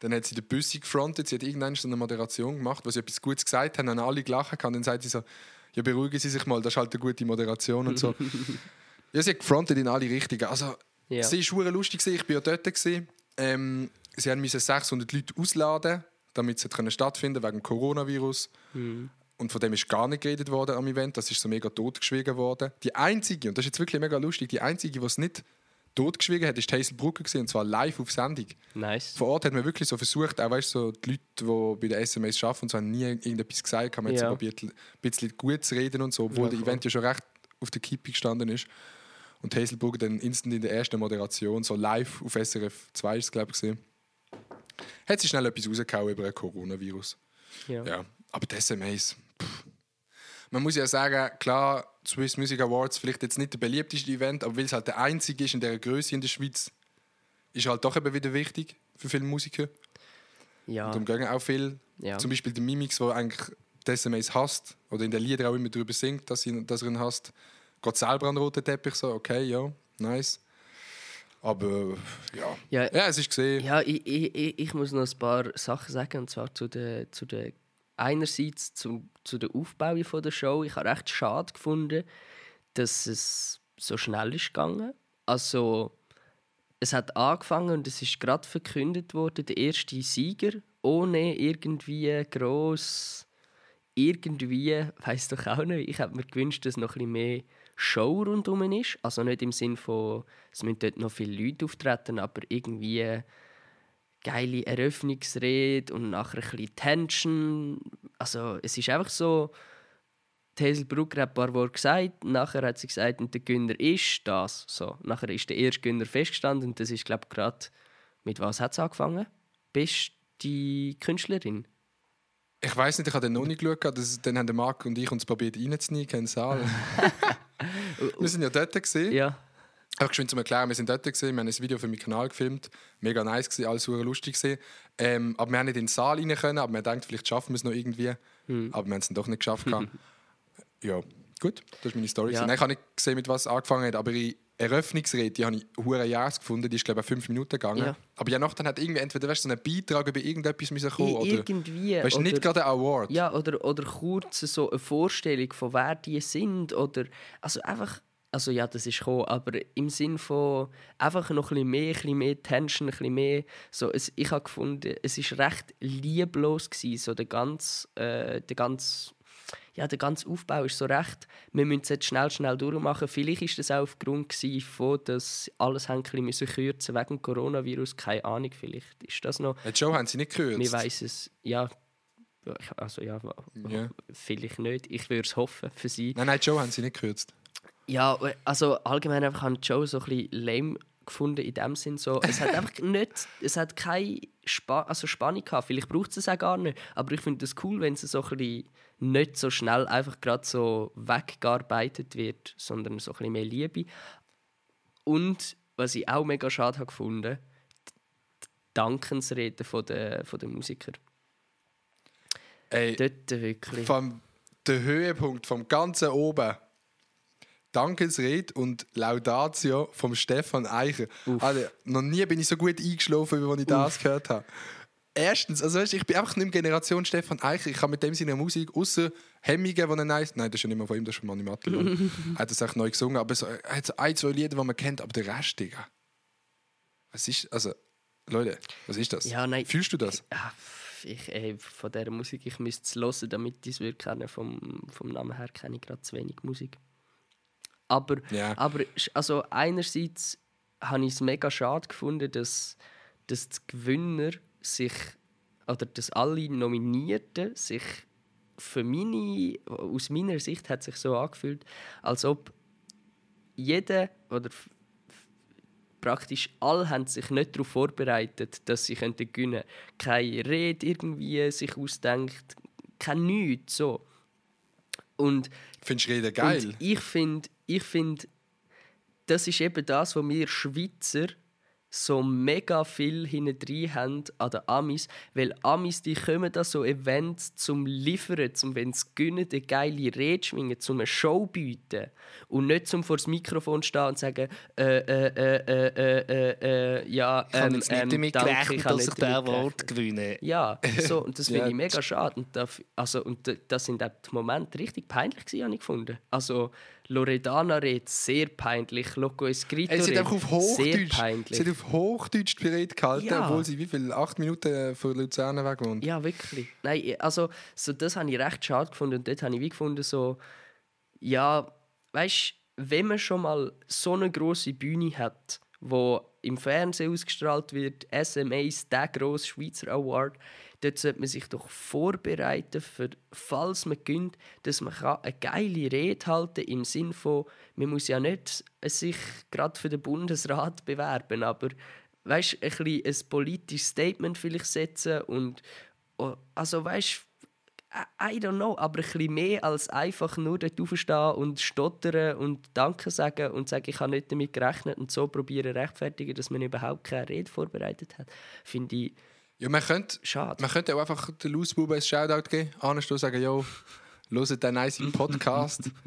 Speaker 6: Dann hat sie den Büssi gefrontet. Sie hat irgendwann so eine Moderation gemacht, wo sie etwas Gutes gesagt haben, haben alle gelacht. Und dann sagt sie so: Ja, beruhigen Sie sich mal, das ist halt eine gute Moderation und so. ja, sie hat gefrontet in alle Richtungen. Also,
Speaker 5: Ja.
Speaker 6: sie war lustig, ich war ja dort. gewesen. Ähm, sie mussten 600 Leute ausladen, damit es können stattfinden wegen dem Coronavirus. Und von dem ist gar nicht geredet worden am Event. Das ist so mega totgeschwiegen worden. Die einzige, und das ist jetzt wirklich mega lustig, die einzige, die es nicht totgeschwiegen hat, ist Hazel Brugger gewesen, und zwar live auf Sendung.
Speaker 5: Nice.
Speaker 6: Vor Ort hat man wirklich so versucht, auch weißt, so die Leute, die bei den SMS arbeiten, und so, haben nie irgendetwas gesagt, haben man jetzt
Speaker 5: Ja.
Speaker 6: probiert, ein bisschen gut zu reden und so, obwohl
Speaker 5: Ja,
Speaker 6: der
Speaker 5: voll.
Speaker 6: Event ja schon recht auf der Kippe gestanden ist. Und Hazelbrugger dann instant in der ersten Moderation, so live auf SRF 2 ist es, glaube ich, gesehen, hat sie schnell etwas rausgehauen über ein Coronavirus.
Speaker 5: Ja.
Speaker 6: Ja, aber die SMAs, pff. man muss ja sagen, klar, Swiss Music Awards vielleicht jetzt nicht der beliebteste Event, aber weil es halt der einzige ist in der Größe in der Schweiz, ist halt doch eben wieder wichtig für viele Musiker.
Speaker 5: Ja.
Speaker 6: Und darum gehen auch viel.
Speaker 5: Ja.
Speaker 6: Zum Beispiel der Mimix, der eigentlich die SMAs hasst oder in den Liedern auch immer darüber singt, dass, ihn, dass er ihn hasst. Geht selber an den roten Teppich so, okay, ja, nice. Aber ja,
Speaker 5: Ja.
Speaker 6: ja es ist gesehen.
Speaker 5: Ja, ich, ich, ich- ich muss noch ein paar Sachen sagen, und zwar zu der, zu der einerseits zu, zu der Aufbau der Show. Ich habe recht schade gefunden, dass es so schnell ist gegangen. Also es hat angefangen und es ist gerade verkündet worden, der erste Sieger, ohne irgendwie groß irgendwie, weiß doch auch nicht. Ich hätte mir gewünscht, dass noch ein mehr Show rundherum ist. Also nicht im Sinn von, es müssen dort noch viele Leute auftreten, aber irgendwie geile Eröffnungsrede und nachher ein bisschen Tension. Also es ist einfach so, Hazel Brugger hat ein paar Worte gesagt, nachher hat sie gesagt, und der Günner ist das. So, nachher ist der erste Günner festgestanden und das ist, glaube ich, gerade, mit was hat es angefangen? Bist die Künstlerin?
Speaker 6: Ich weiß nicht, ich habe den noch nicht geschaut. Das, dann haben der Marc und ich uns probiert reinzunehmen in den Saal. wir sind ja dort gesehen.
Speaker 5: Ja.
Speaker 6: Einfach geschwind zum Erklären, wir sind dort gesehen, wir haben ein Video für meinen Kanal gefilmt. Mega nice gewesen, alles super lustig gewesen. Ähm, aber wir haben nicht in den Saal rein können, aber wir denkt, vielleicht schaffen wir es noch irgendwie. Aber wir haben es dann doch nicht geschafft. ja, Gut, das ist meine Story.
Speaker 5: Ja.
Speaker 6: Nein, ich habe nicht gesehen, mit was angefangen hat, aber ihre Eröffnungsrede, die habe ich hure Jahres gefunden, die ist glaube ich fünf Minuten gegangen.
Speaker 5: Ja.
Speaker 6: Aber ja, noch dann hat irgendwie entweder weißt, so ein Beitrag über irgendetwas müssen kommen oder
Speaker 5: Irgendwie.
Speaker 6: weißt, du, nicht
Speaker 5: oder-
Speaker 6: gerade ein Award.
Speaker 5: Ja, oder, oder kurz so eine Vorstellung von wer die sind. Oder, also einfach, also ja, das ist gekommen, aber im Sinn von einfach noch ein bisschen mehr, ein bisschen mehr Tension, ein bisschen mehr. So, es, ich habe gefunden, es ist recht lieblos gewesen, so der ganze, äh, der ganze ja, der ganze Aufbau ist so recht, wir müssen es jetzt schnell, schnell durchmachen. Vielleicht ist das auch aufgrund von, dass alles ein bisschen müssen kürzen wegen dem Coronavirus. Keine Ahnung, vielleicht ist das noch.
Speaker 6: Die Show haben sie nicht gehört.
Speaker 5: Wir weiss es, ja. Also ja,
Speaker 6: Ja.
Speaker 5: vielleicht nicht. Ich würde es hoffen für sie.
Speaker 6: Nein, nein, die Show haben sie nicht gekürzt.
Speaker 5: Ja, also allgemein einfach habe ich Joe so ein bisschen lame gefunden in dem Sinn. So, es hat einfach nicht, es hat keine Spa also Spannung gehabt. Vielleicht braucht es es auch gar nicht. Aber ich finde es cool, wenn es so ein bisschen nicht so schnell einfach gerade so weggearbeitet wird, sondern so ein bisschen mehr Liebe. Und was ich auch mega schade habe gefunden, die Dankensreden von den, von den Musikern.
Speaker 6: Ey,
Speaker 5: Dort wirklich.
Speaker 6: vom, der Höhepunkt vom ganzen oben. Dankesrede und Laudatio vom Stefan Eicher. Also, noch nie bin ich so gut eingeschlafen, wie als ich das gehört habe. Erstens, also weißt, ich bin einfach nicht mehr Generation Stefan Eicher. Ich kann mit dem seiner Musik, außer Hemmungen, die er nice. Nein, das ist ja nicht mehr von ihm, das ist von Mani Mattelon. er hat das echt neu gesungen, aber so, er hat so ein, zwei Lieder, die man kennt, aber der Rest, Digga. Was ist, also, Leute, was ist das?
Speaker 5: Ja, nein.
Speaker 6: Fühlst du das?
Speaker 5: Ah, ich, ey, von dieser Musik, ich müsste es hören, damit ich es würde kennen. Vom, vom Namen her kenne ich gerade zu wenig Musik. Aber,
Speaker 6: Ja.
Speaker 5: aber also einerseits habe ich es mega schade gefunden, dass, dass die Gewinner sich, oder dass alle Nominierten sich für meine, aus meiner Sicht hat sich so angefühlt, als ob jeder oder praktisch alle haben sich nicht darauf vorbereitet, dass sie gewinnen könnten. Keine Rede irgendwie sich ausdenkt, kein nichts so. Und
Speaker 6: Findest du Reden geil?
Speaker 5: ich finde, ich find, das ist eben das, was wir Schweizer so mega viel hinten haben an den Amis. Weil Amis, die kommen da so Events zum Liefern, zum wenn sie gewinnen, eine geile Rede schwingen, zum eine Show bieten. Und nicht zum vor das Mikrofon stehen und sagen, äh, äh, äh, äh, äh, äh, äh, ja,
Speaker 7: Ich
Speaker 5: ähm,
Speaker 7: nicht
Speaker 5: ähm,
Speaker 7: damit
Speaker 5: danke,
Speaker 7: gerechnet,
Speaker 5: ich
Speaker 7: dass ich Award
Speaker 5: gerechnet.
Speaker 7: gewinne.
Speaker 5: Ja, so, und das finde ich mega schade. Und da, also, und da- das sind die Momente richtig peinlich, gewesen, habe ich gefunden. Also, Loredana redet sehr peinlich, Loco Escrito
Speaker 6: hat
Speaker 5: redet
Speaker 6: auf
Speaker 5: sehr
Speaker 6: Hochdeutsch,
Speaker 5: peinlich.
Speaker 6: sie hat auf Hochdeutsch die Rede gehalten,
Speaker 5: Ja.
Speaker 6: obwohl sie wie viel? Acht Minuten von Luzern weg wohnt.
Speaker 5: Ja, wirklich. Nein, also so, das habe ich recht schade gefunden. Und dort habe ich wie gefunden, so, ja, weißt wenn man schon mal so eine große Bühne hat, wo im Fernsehen ausgestrahlt wird, SMAs, der grosse Schweizer Award, dort sollte man sich doch vorbereiten, für, falls man gönnt, dass man kann eine geile Rede halten im Sinn von, man muss ja nicht sich gerade für den Bundesrat bewerben, aber weißt, ein, bisschen ein politisches Statement vielleicht setzen und oh, also weißt I don't know, aber ein bisschen mehr als einfach nur dort aufstehen und stottern und Danke sagen und sagen, ich habe nicht damit gerechnet und so probieren rechtfertigen, dass man überhaupt keine Rede vorbereitet hat, finde ich
Speaker 6: Ja, man könnte,
Speaker 5: schade.
Speaker 6: man könnte auch einfach den Lausbuben ein Shoutout geben, und sagen, yo, hört den nice Podcast.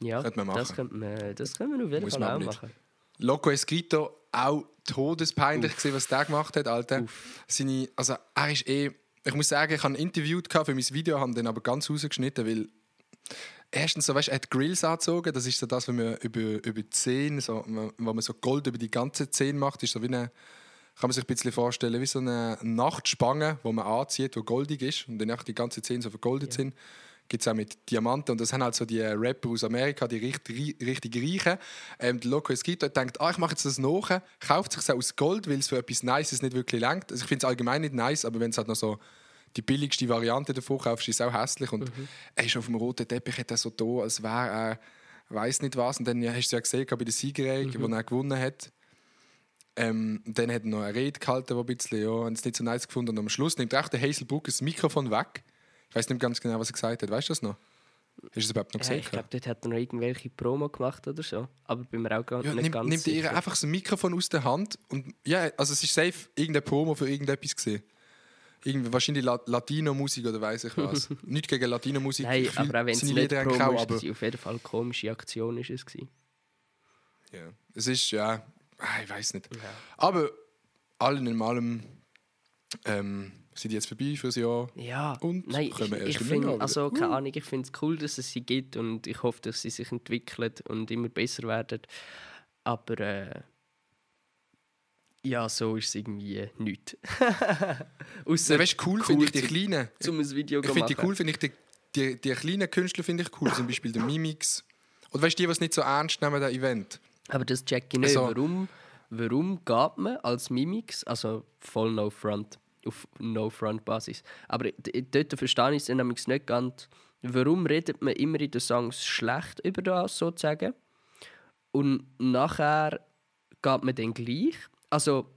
Speaker 5: Ja,
Speaker 6: könnte man machen.
Speaker 5: das könnte man, das können wir auf jeden
Speaker 6: Muss
Speaker 5: Fall
Speaker 6: man
Speaker 5: auch
Speaker 6: nicht.
Speaker 5: machen.
Speaker 6: Loco Escrito, auch todespeinlich gewesen, was der gemacht hat, Alter. Seine, also er ist eh, ich muss sagen, ich habe ihn interviewt gehabt für mein Video, habe den aber ganz rausgeschnitten, weil erstens so, weißt, er hat Grills angezogen, das ist so das, was man über, über die Zähne, so, wo man so Gold über die ganze Zähne macht, ist so wie eine, kann man sich ein bisschen vorstellen, wie so eine Nachtspange, wo man anzieht, die goldig ist und dann einfach die ganze Zähne so vergoldet sind. Gibt es auch mit Diamanten und das haben halt so die Rapper aus Amerika, die richtig, richtig reichen. Ähm, der Loco Esquito denkt, ah, ich mache jetzt das nach, kauft sich aus Gold, weil es für etwas Nices nicht wirklich langt. Also ich finde es allgemein nicht nice, aber wenn es halt noch so die billigste Variante davon kaufst, ist es auch hässlich. Und er ist auf dem roten Teppich, hat er so da, als wäre er, weiß nicht was. Und dann ja, hast du ja gesehen, bei der Siegerehrung, wo er gewonnen hat. Ähm, dann hat er noch eine Rede gehalten, die ein bisschen, ja, es nicht so nice gefunden. Und am Schluss nimmt auch der Hazelbrook das Mikrofon weg. Ich weiß nicht ganz genau, was er gesagt hat. Weißt du das noch? Hast du es überhaupt noch
Speaker 5: Ja,
Speaker 6: gesehen?
Speaker 5: ich glaube, dort hat er noch irgendwelche Promo gemacht oder so. Aber bin mir auch gar
Speaker 6: ja,
Speaker 5: nicht
Speaker 6: nimmt,
Speaker 5: ganz
Speaker 6: nimmt ihr
Speaker 5: sicher.
Speaker 6: einfach das Mikrofon aus der Hand und ja, also es ist safe irgendeine Promo für irgendetwas gesehen. irgendwie wahrscheinlich La Latino-Musik oder weiß ich was. nicht gegen Latino-Musik.
Speaker 5: Nein,
Speaker 6: ich fühl
Speaker 5: aber auch wenn es nicht Promo ist,
Speaker 6: aber
Speaker 5: auf jeden Fall eine komische Aktion ist es gewesen.
Speaker 6: ja. es ist ja, ich weiß nicht. Aber allen in allem ähm, sind die jetzt vorbei fürs Jahr.
Speaker 5: Ja,
Speaker 6: Und
Speaker 5: nein, ich,
Speaker 6: kommen erst
Speaker 5: ich finde,
Speaker 6: Januar wieder.
Speaker 5: also keine Ahnung, ich finde es cool, dass es sie gibt und ich hoffe, dass sie sich entwickeln und immer besser werden. Aber äh, ja, so ist es irgendwie nicht. Ausser
Speaker 6: Ja, weißt, du, cool, finde ich die kleinen.
Speaker 5: zum ein Video
Speaker 6: Ich finde die cool, finde ich die, die, die kleinen Künstler finde ich cool, zum Beispiel der Mimix. Oder weißt du, die, die es nicht so ernst nehmen, das Event.
Speaker 5: Aber das check ich nicht.
Speaker 6: Also-
Speaker 5: Warum, warum geht man als Mimix, also voll No Front, auf No Front Basis, aber dort verstehe ich es dann nämlich nicht ganz, warum redet man immer in den Songs schlecht über das sozusagen und nachher geht man dann gleich. Also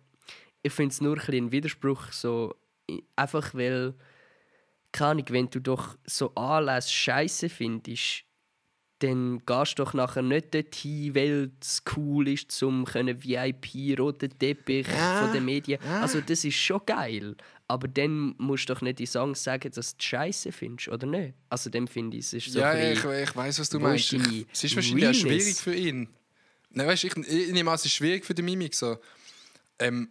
Speaker 5: ich finde es nur ein, bisschen ein Widerspruch, so einfach weil keine Ahnung, wenn du doch so Anlässe scheiße findest, dann gehst du doch nachher nicht dorthin, weil es cool ist, zum können VIP roten Teppich von den Medien. Also das ist schon geil, aber dann musst du doch nicht die Songs sagen, dass du Scheiße findest, oder nicht? Also dann finde ich, es ist so
Speaker 6: ja, ich, ich weiß, was du meinst. Ich, es ist wahrscheinlich auch schwierig für ihn. Nein, weißt, ich, ich nehme an, es ist schwierig für den Mimik. So. Ähm,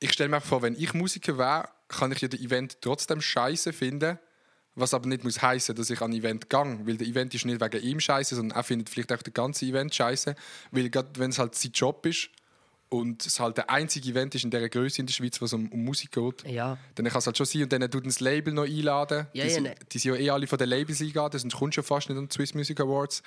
Speaker 6: ich stelle mir einfach vor, wenn ich Musiker wäre, kann ich ja das Event trotzdem scheiße finden. Was aber nicht muss heißen, dass ich an ein Event gehe, weil der Event ist nicht wegen ihm scheiße, sondern er findet vielleicht auch das ganze Event scheiße, weil gerade wenn es halt sein Job ist und es halt der einzige Event ist in dieser Größe in der Schweiz, wo es um, um Musik geht,
Speaker 5: Ja.
Speaker 6: dann kann es halt schon sein und dann tut das Label noch einladen.
Speaker 5: Ja,
Speaker 6: die,
Speaker 5: ja,
Speaker 6: sind-
Speaker 5: ne.
Speaker 6: die sind ja eh alle von den Labels eingeladen, sonst kommst du ja fast nicht an die Swiss Music Awards.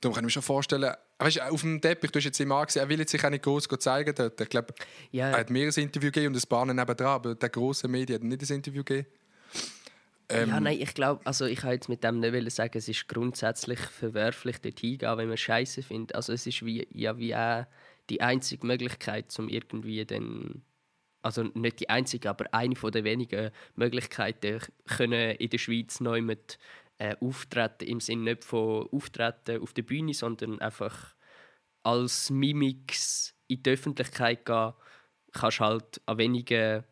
Speaker 6: Darum kann ich mir schon vorstellen, weißt, auf dem Teppich, du hast jetzt immer gesehen, er will jetzt sich auch nicht groß zeigen dort. Ich glaube,
Speaker 5: Ja.
Speaker 6: er hat mir ein Interview gegeben und ein paar nebendran, aber der große Medien hat nicht ein Interview gegeben. Ähm,
Speaker 5: ja, nein, ich glaube, also ich wollte jetzt mit dem nicht sagen, es ist grundsätzlich verwerflich, dort hingehen, wenn man Scheiße findet. Also es ist wie, ja, wie auch die einzige Möglichkeit, um irgendwie dann, also nicht die einzige, aber eine von den wenigen Möglichkeiten, können in der Schweiz neu mit äh, auftreten, im Sinne nicht von auftreten auf der Bühne, sondern einfach als Mimix in die Öffentlichkeit gehen, kannst halt an wenigen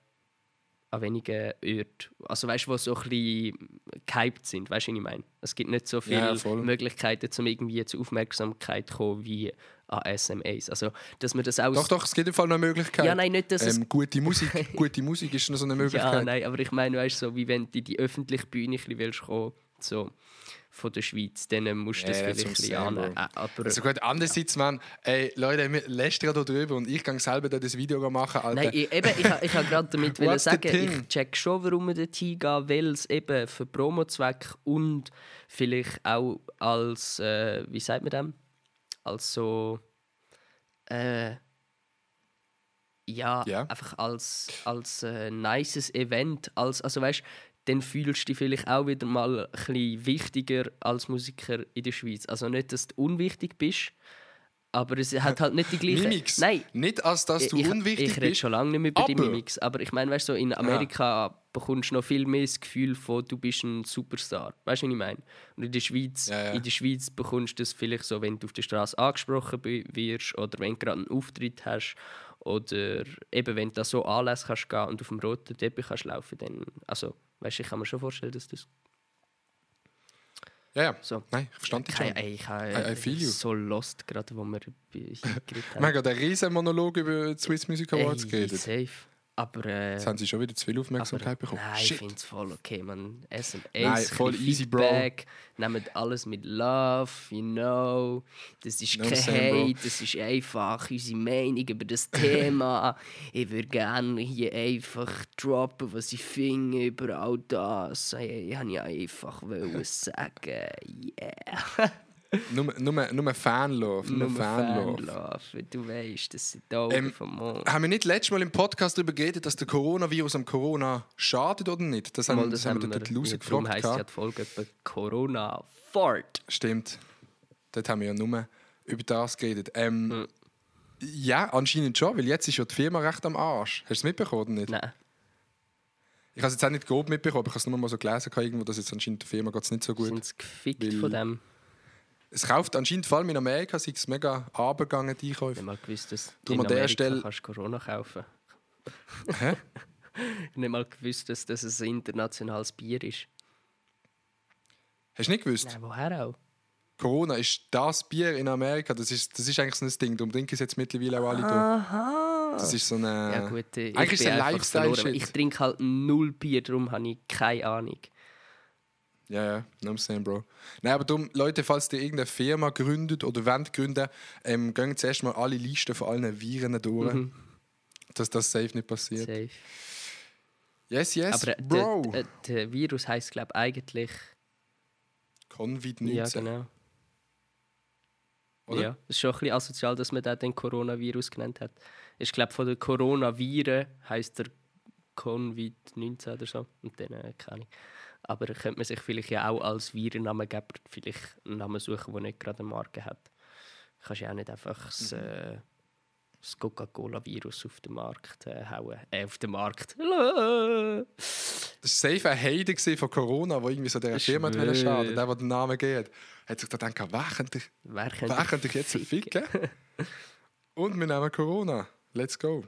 Speaker 5: an wenigen Orten. Also weißt du, wo so ein bisschen gehypt sind, weißt du, was ich meine? Es gibt nicht so viele
Speaker 6: Ja.
Speaker 5: Möglichkeiten, um irgendwie zur Aufmerksamkeit zu kommen wie an SMAs. Also, dass man das auch...
Speaker 6: Doch, doch, es gibt im Fall noch eine Möglichkeit.
Speaker 5: Ja, nein, nicht, dass es...
Speaker 6: ähm, gute Musik, gute Musik ist noch so eine Möglichkeit.
Speaker 5: Ja, nein, aber ich meine, weißt du, so, wie wenn du in die öffentliche Bühne ein bisschen willst kommen, so von der Schweiz, dann musst du das
Speaker 6: Ja,
Speaker 5: vielleicht ein bisschen annehmen. Aber,
Speaker 6: Also gut, andererseits, man, ey, Leute, wir lästern da drüber und ich gehe selber da das Video machen, Alter.
Speaker 5: Nein, ich, eben, ich, ich habe gerade damit sagen, ich check schon, warum man dort hingeht, weil es eben für Promozweck und vielleicht auch als, äh, wie sagt man dem? Als so, äh, ja,
Speaker 6: Ja.
Speaker 5: einfach als, als äh, nices Event, als, also weißt dann fühlst du dich vielleicht auch wieder mal ein wichtiger als Musiker in der Schweiz. Also nicht, dass du unwichtig bist, aber es hat halt nicht die gleiche...
Speaker 6: Mimix.
Speaker 5: Nein,
Speaker 6: Nicht, als dass du
Speaker 5: ich,
Speaker 6: unwichtig
Speaker 5: ich rede
Speaker 6: bist.
Speaker 5: schon lange nicht mehr über die
Speaker 6: aber-
Speaker 5: Mimix, aber ich meine, weißt du, so in Amerika bekommst du noch viel mehr das Gefühl von, du bist ein Superstar. Weißt du, was ich meine? Und in der Schweiz,
Speaker 6: Ja, ja.
Speaker 5: in der Schweiz bekommst du das vielleicht so, wenn du auf der Straße angesprochen wirst oder wenn du gerade einen Auftritt hast oder eben wenn du da so Anlässe kannst gehen und auf dem roten Teppich kannst laufen, dann, also, weißt ich kann mir schon vorstellen, dass das
Speaker 6: Ja, ja.
Speaker 5: so.
Speaker 6: Nein, ich verstand dich schon.
Speaker 5: ey, ich habe so lost gerade, wo wir hingeredet
Speaker 6: Wir
Speaker 5: haben.
Speaker 6: haben gerade einen riesen Monolog über Swiss Music Awards
Speaker 5: Ey,
Speaker 6: geredet.
Speaker 5: safe. Aber äh,
Speaker 6: Jetzt haben sie schon wieder zu viel Aufmerksamkeit bekommen.
Speaker 5: Nein, ich
Speaker 6: Shit.
Speaker 5: finde es voll okay, man. SMAs,
Speaker 6: Nein, voll easy, Bro.
Speaker 5: Feedback, Nehmt alles mit Love, you know. Das ist
Speaker 6: No
Speaker 5: kein
Speaker 6: same, Bro.
Speaker 5: Hate, das ist einfach unsere Meinung über das Thema. ich würde gerne hier einfach droppen, was ich finde über all das. Ich wollte ja einfach wollen sagen, yeah.
Speaker 6: Nur, nur, nur Fanlove. Nur,
Speaker 5: Nur
Speaker 6: Fanlove.
Speaker 5: Fanlove, du weißt, das sind die Augen
Speaker 6: Ähm,
Speaker 5: vom Mond.
Speaker 6: Haben wir nicht letztes Mal im Podcast darüber geredet, dass der Coronavirus am Corona schadet oder nicht? Das haben,
Speaker 5: Mal,
Speaker 6: das haben wir dort rausgefragt.
Speaker 5: darum heisst ja die Folge etwa Corona Fart.
Speaker 6: Stimmt. Dort haben wir ja nur über das geredet. Ähm,
Speaker 5: Hm.
Speaker 6: Ja, anscheinend schon, weil jetzt ist ja die Firma recht am Arsch. Hast du es mitbekommen oder nicht?
Speaker 5: Nein.
Speaker 6: Ich habe es jetzt auch nicht grob mitbekommen, aber ich habe es nur mal so gelesen, irgendwo, dass jetzt anscheinend der Firma geht's nicht so gut.
Speaker 5: Sind sie gefickt
Speaker 6: Weil-
Speaker 5: von dem?
Speaker 6: Es kauft anscheinend vor allem in Amerika, sei es mega runtergegangen, die
Speaker 5: Ich
Speaker 6: Einkäufe.
Speaker 5: habe mal gewusst, dass in
Speaker 6: an der
Speaker 5: Amerika
Speaker 6: Stelle-
Speaker 5: kannst du Corona kaufen
Speaker 6: Hä?
Speaker 5: Ich habe nicht mal gewusst, dass das ein internationales Bier ist.
Speaker 6: Hast du nicht gewusst?
Speaker 5: Nein, woher auch?
Speaker 6: Corona ist das Bier in Amerika. Das ist, das ist eigentlich so ein Ding. Darum trinken es jetzt mittlerweile auch alle.
Speaker 5: Aha.
Speaker 6: Das ist so eine.
Speaker 5: ja gut, äh, ich
Speaker 6: eigentlich ist es ein. Lifestyle-Shit.
Speaker 5: Ich trinke halt null Bier, darum habe ich keine Ahnung.
Speaker 6: Ja, ja, no I'm saying, Bro. Nein, aber darum, Leute, falls ihr irgendeine Firma gründet oder wollt gründen, ähm, gehen zuerst mal alle Listen von allen Viren durch,
Speaker 5: Mhm.
Speaker 6: dass das safe nicht passiert.
Speaker 5: Safe.
Speaker 6: Yes, yes,
Speaker 5: Aber äh,
Speaker 6: Bro.
Speaker 5: der, der, der Virus heisst, glaube ich, eigentlich.
Speaker 6: Covid-19.
Speaker 5: Ja, genau.
Speaker 6: Oder?
Speaker 5: Ja, es ist schon ein bisschen asozial, dass man den den Coronavirus genannt hat. Ich glaube, von den Coronaviren heisst der Covid-19 oder so. Und dann äh, keine Ahnung. Aber könnte man sich vielleicht ja auch als Virennamen geben, vielleicht einen Namen suchen, der nicht gerade eine Marke hat. Du kannst ja auch nicht einfach das, äh, das Coca-Cola-Virus auf den Markt äh, hauen. Äh, auf den Markt.
Speaker 6: Das war safe ein Heide von Corona, der irgendwie so der Firma schaden Der, der den Namen geht, hat sich da gedacht, wer könnte ich,
Speaker 5: Wer könnte
Speaker 6: wer könnte ich jetzt ficken? Und wir nehmen Corona. Let's go.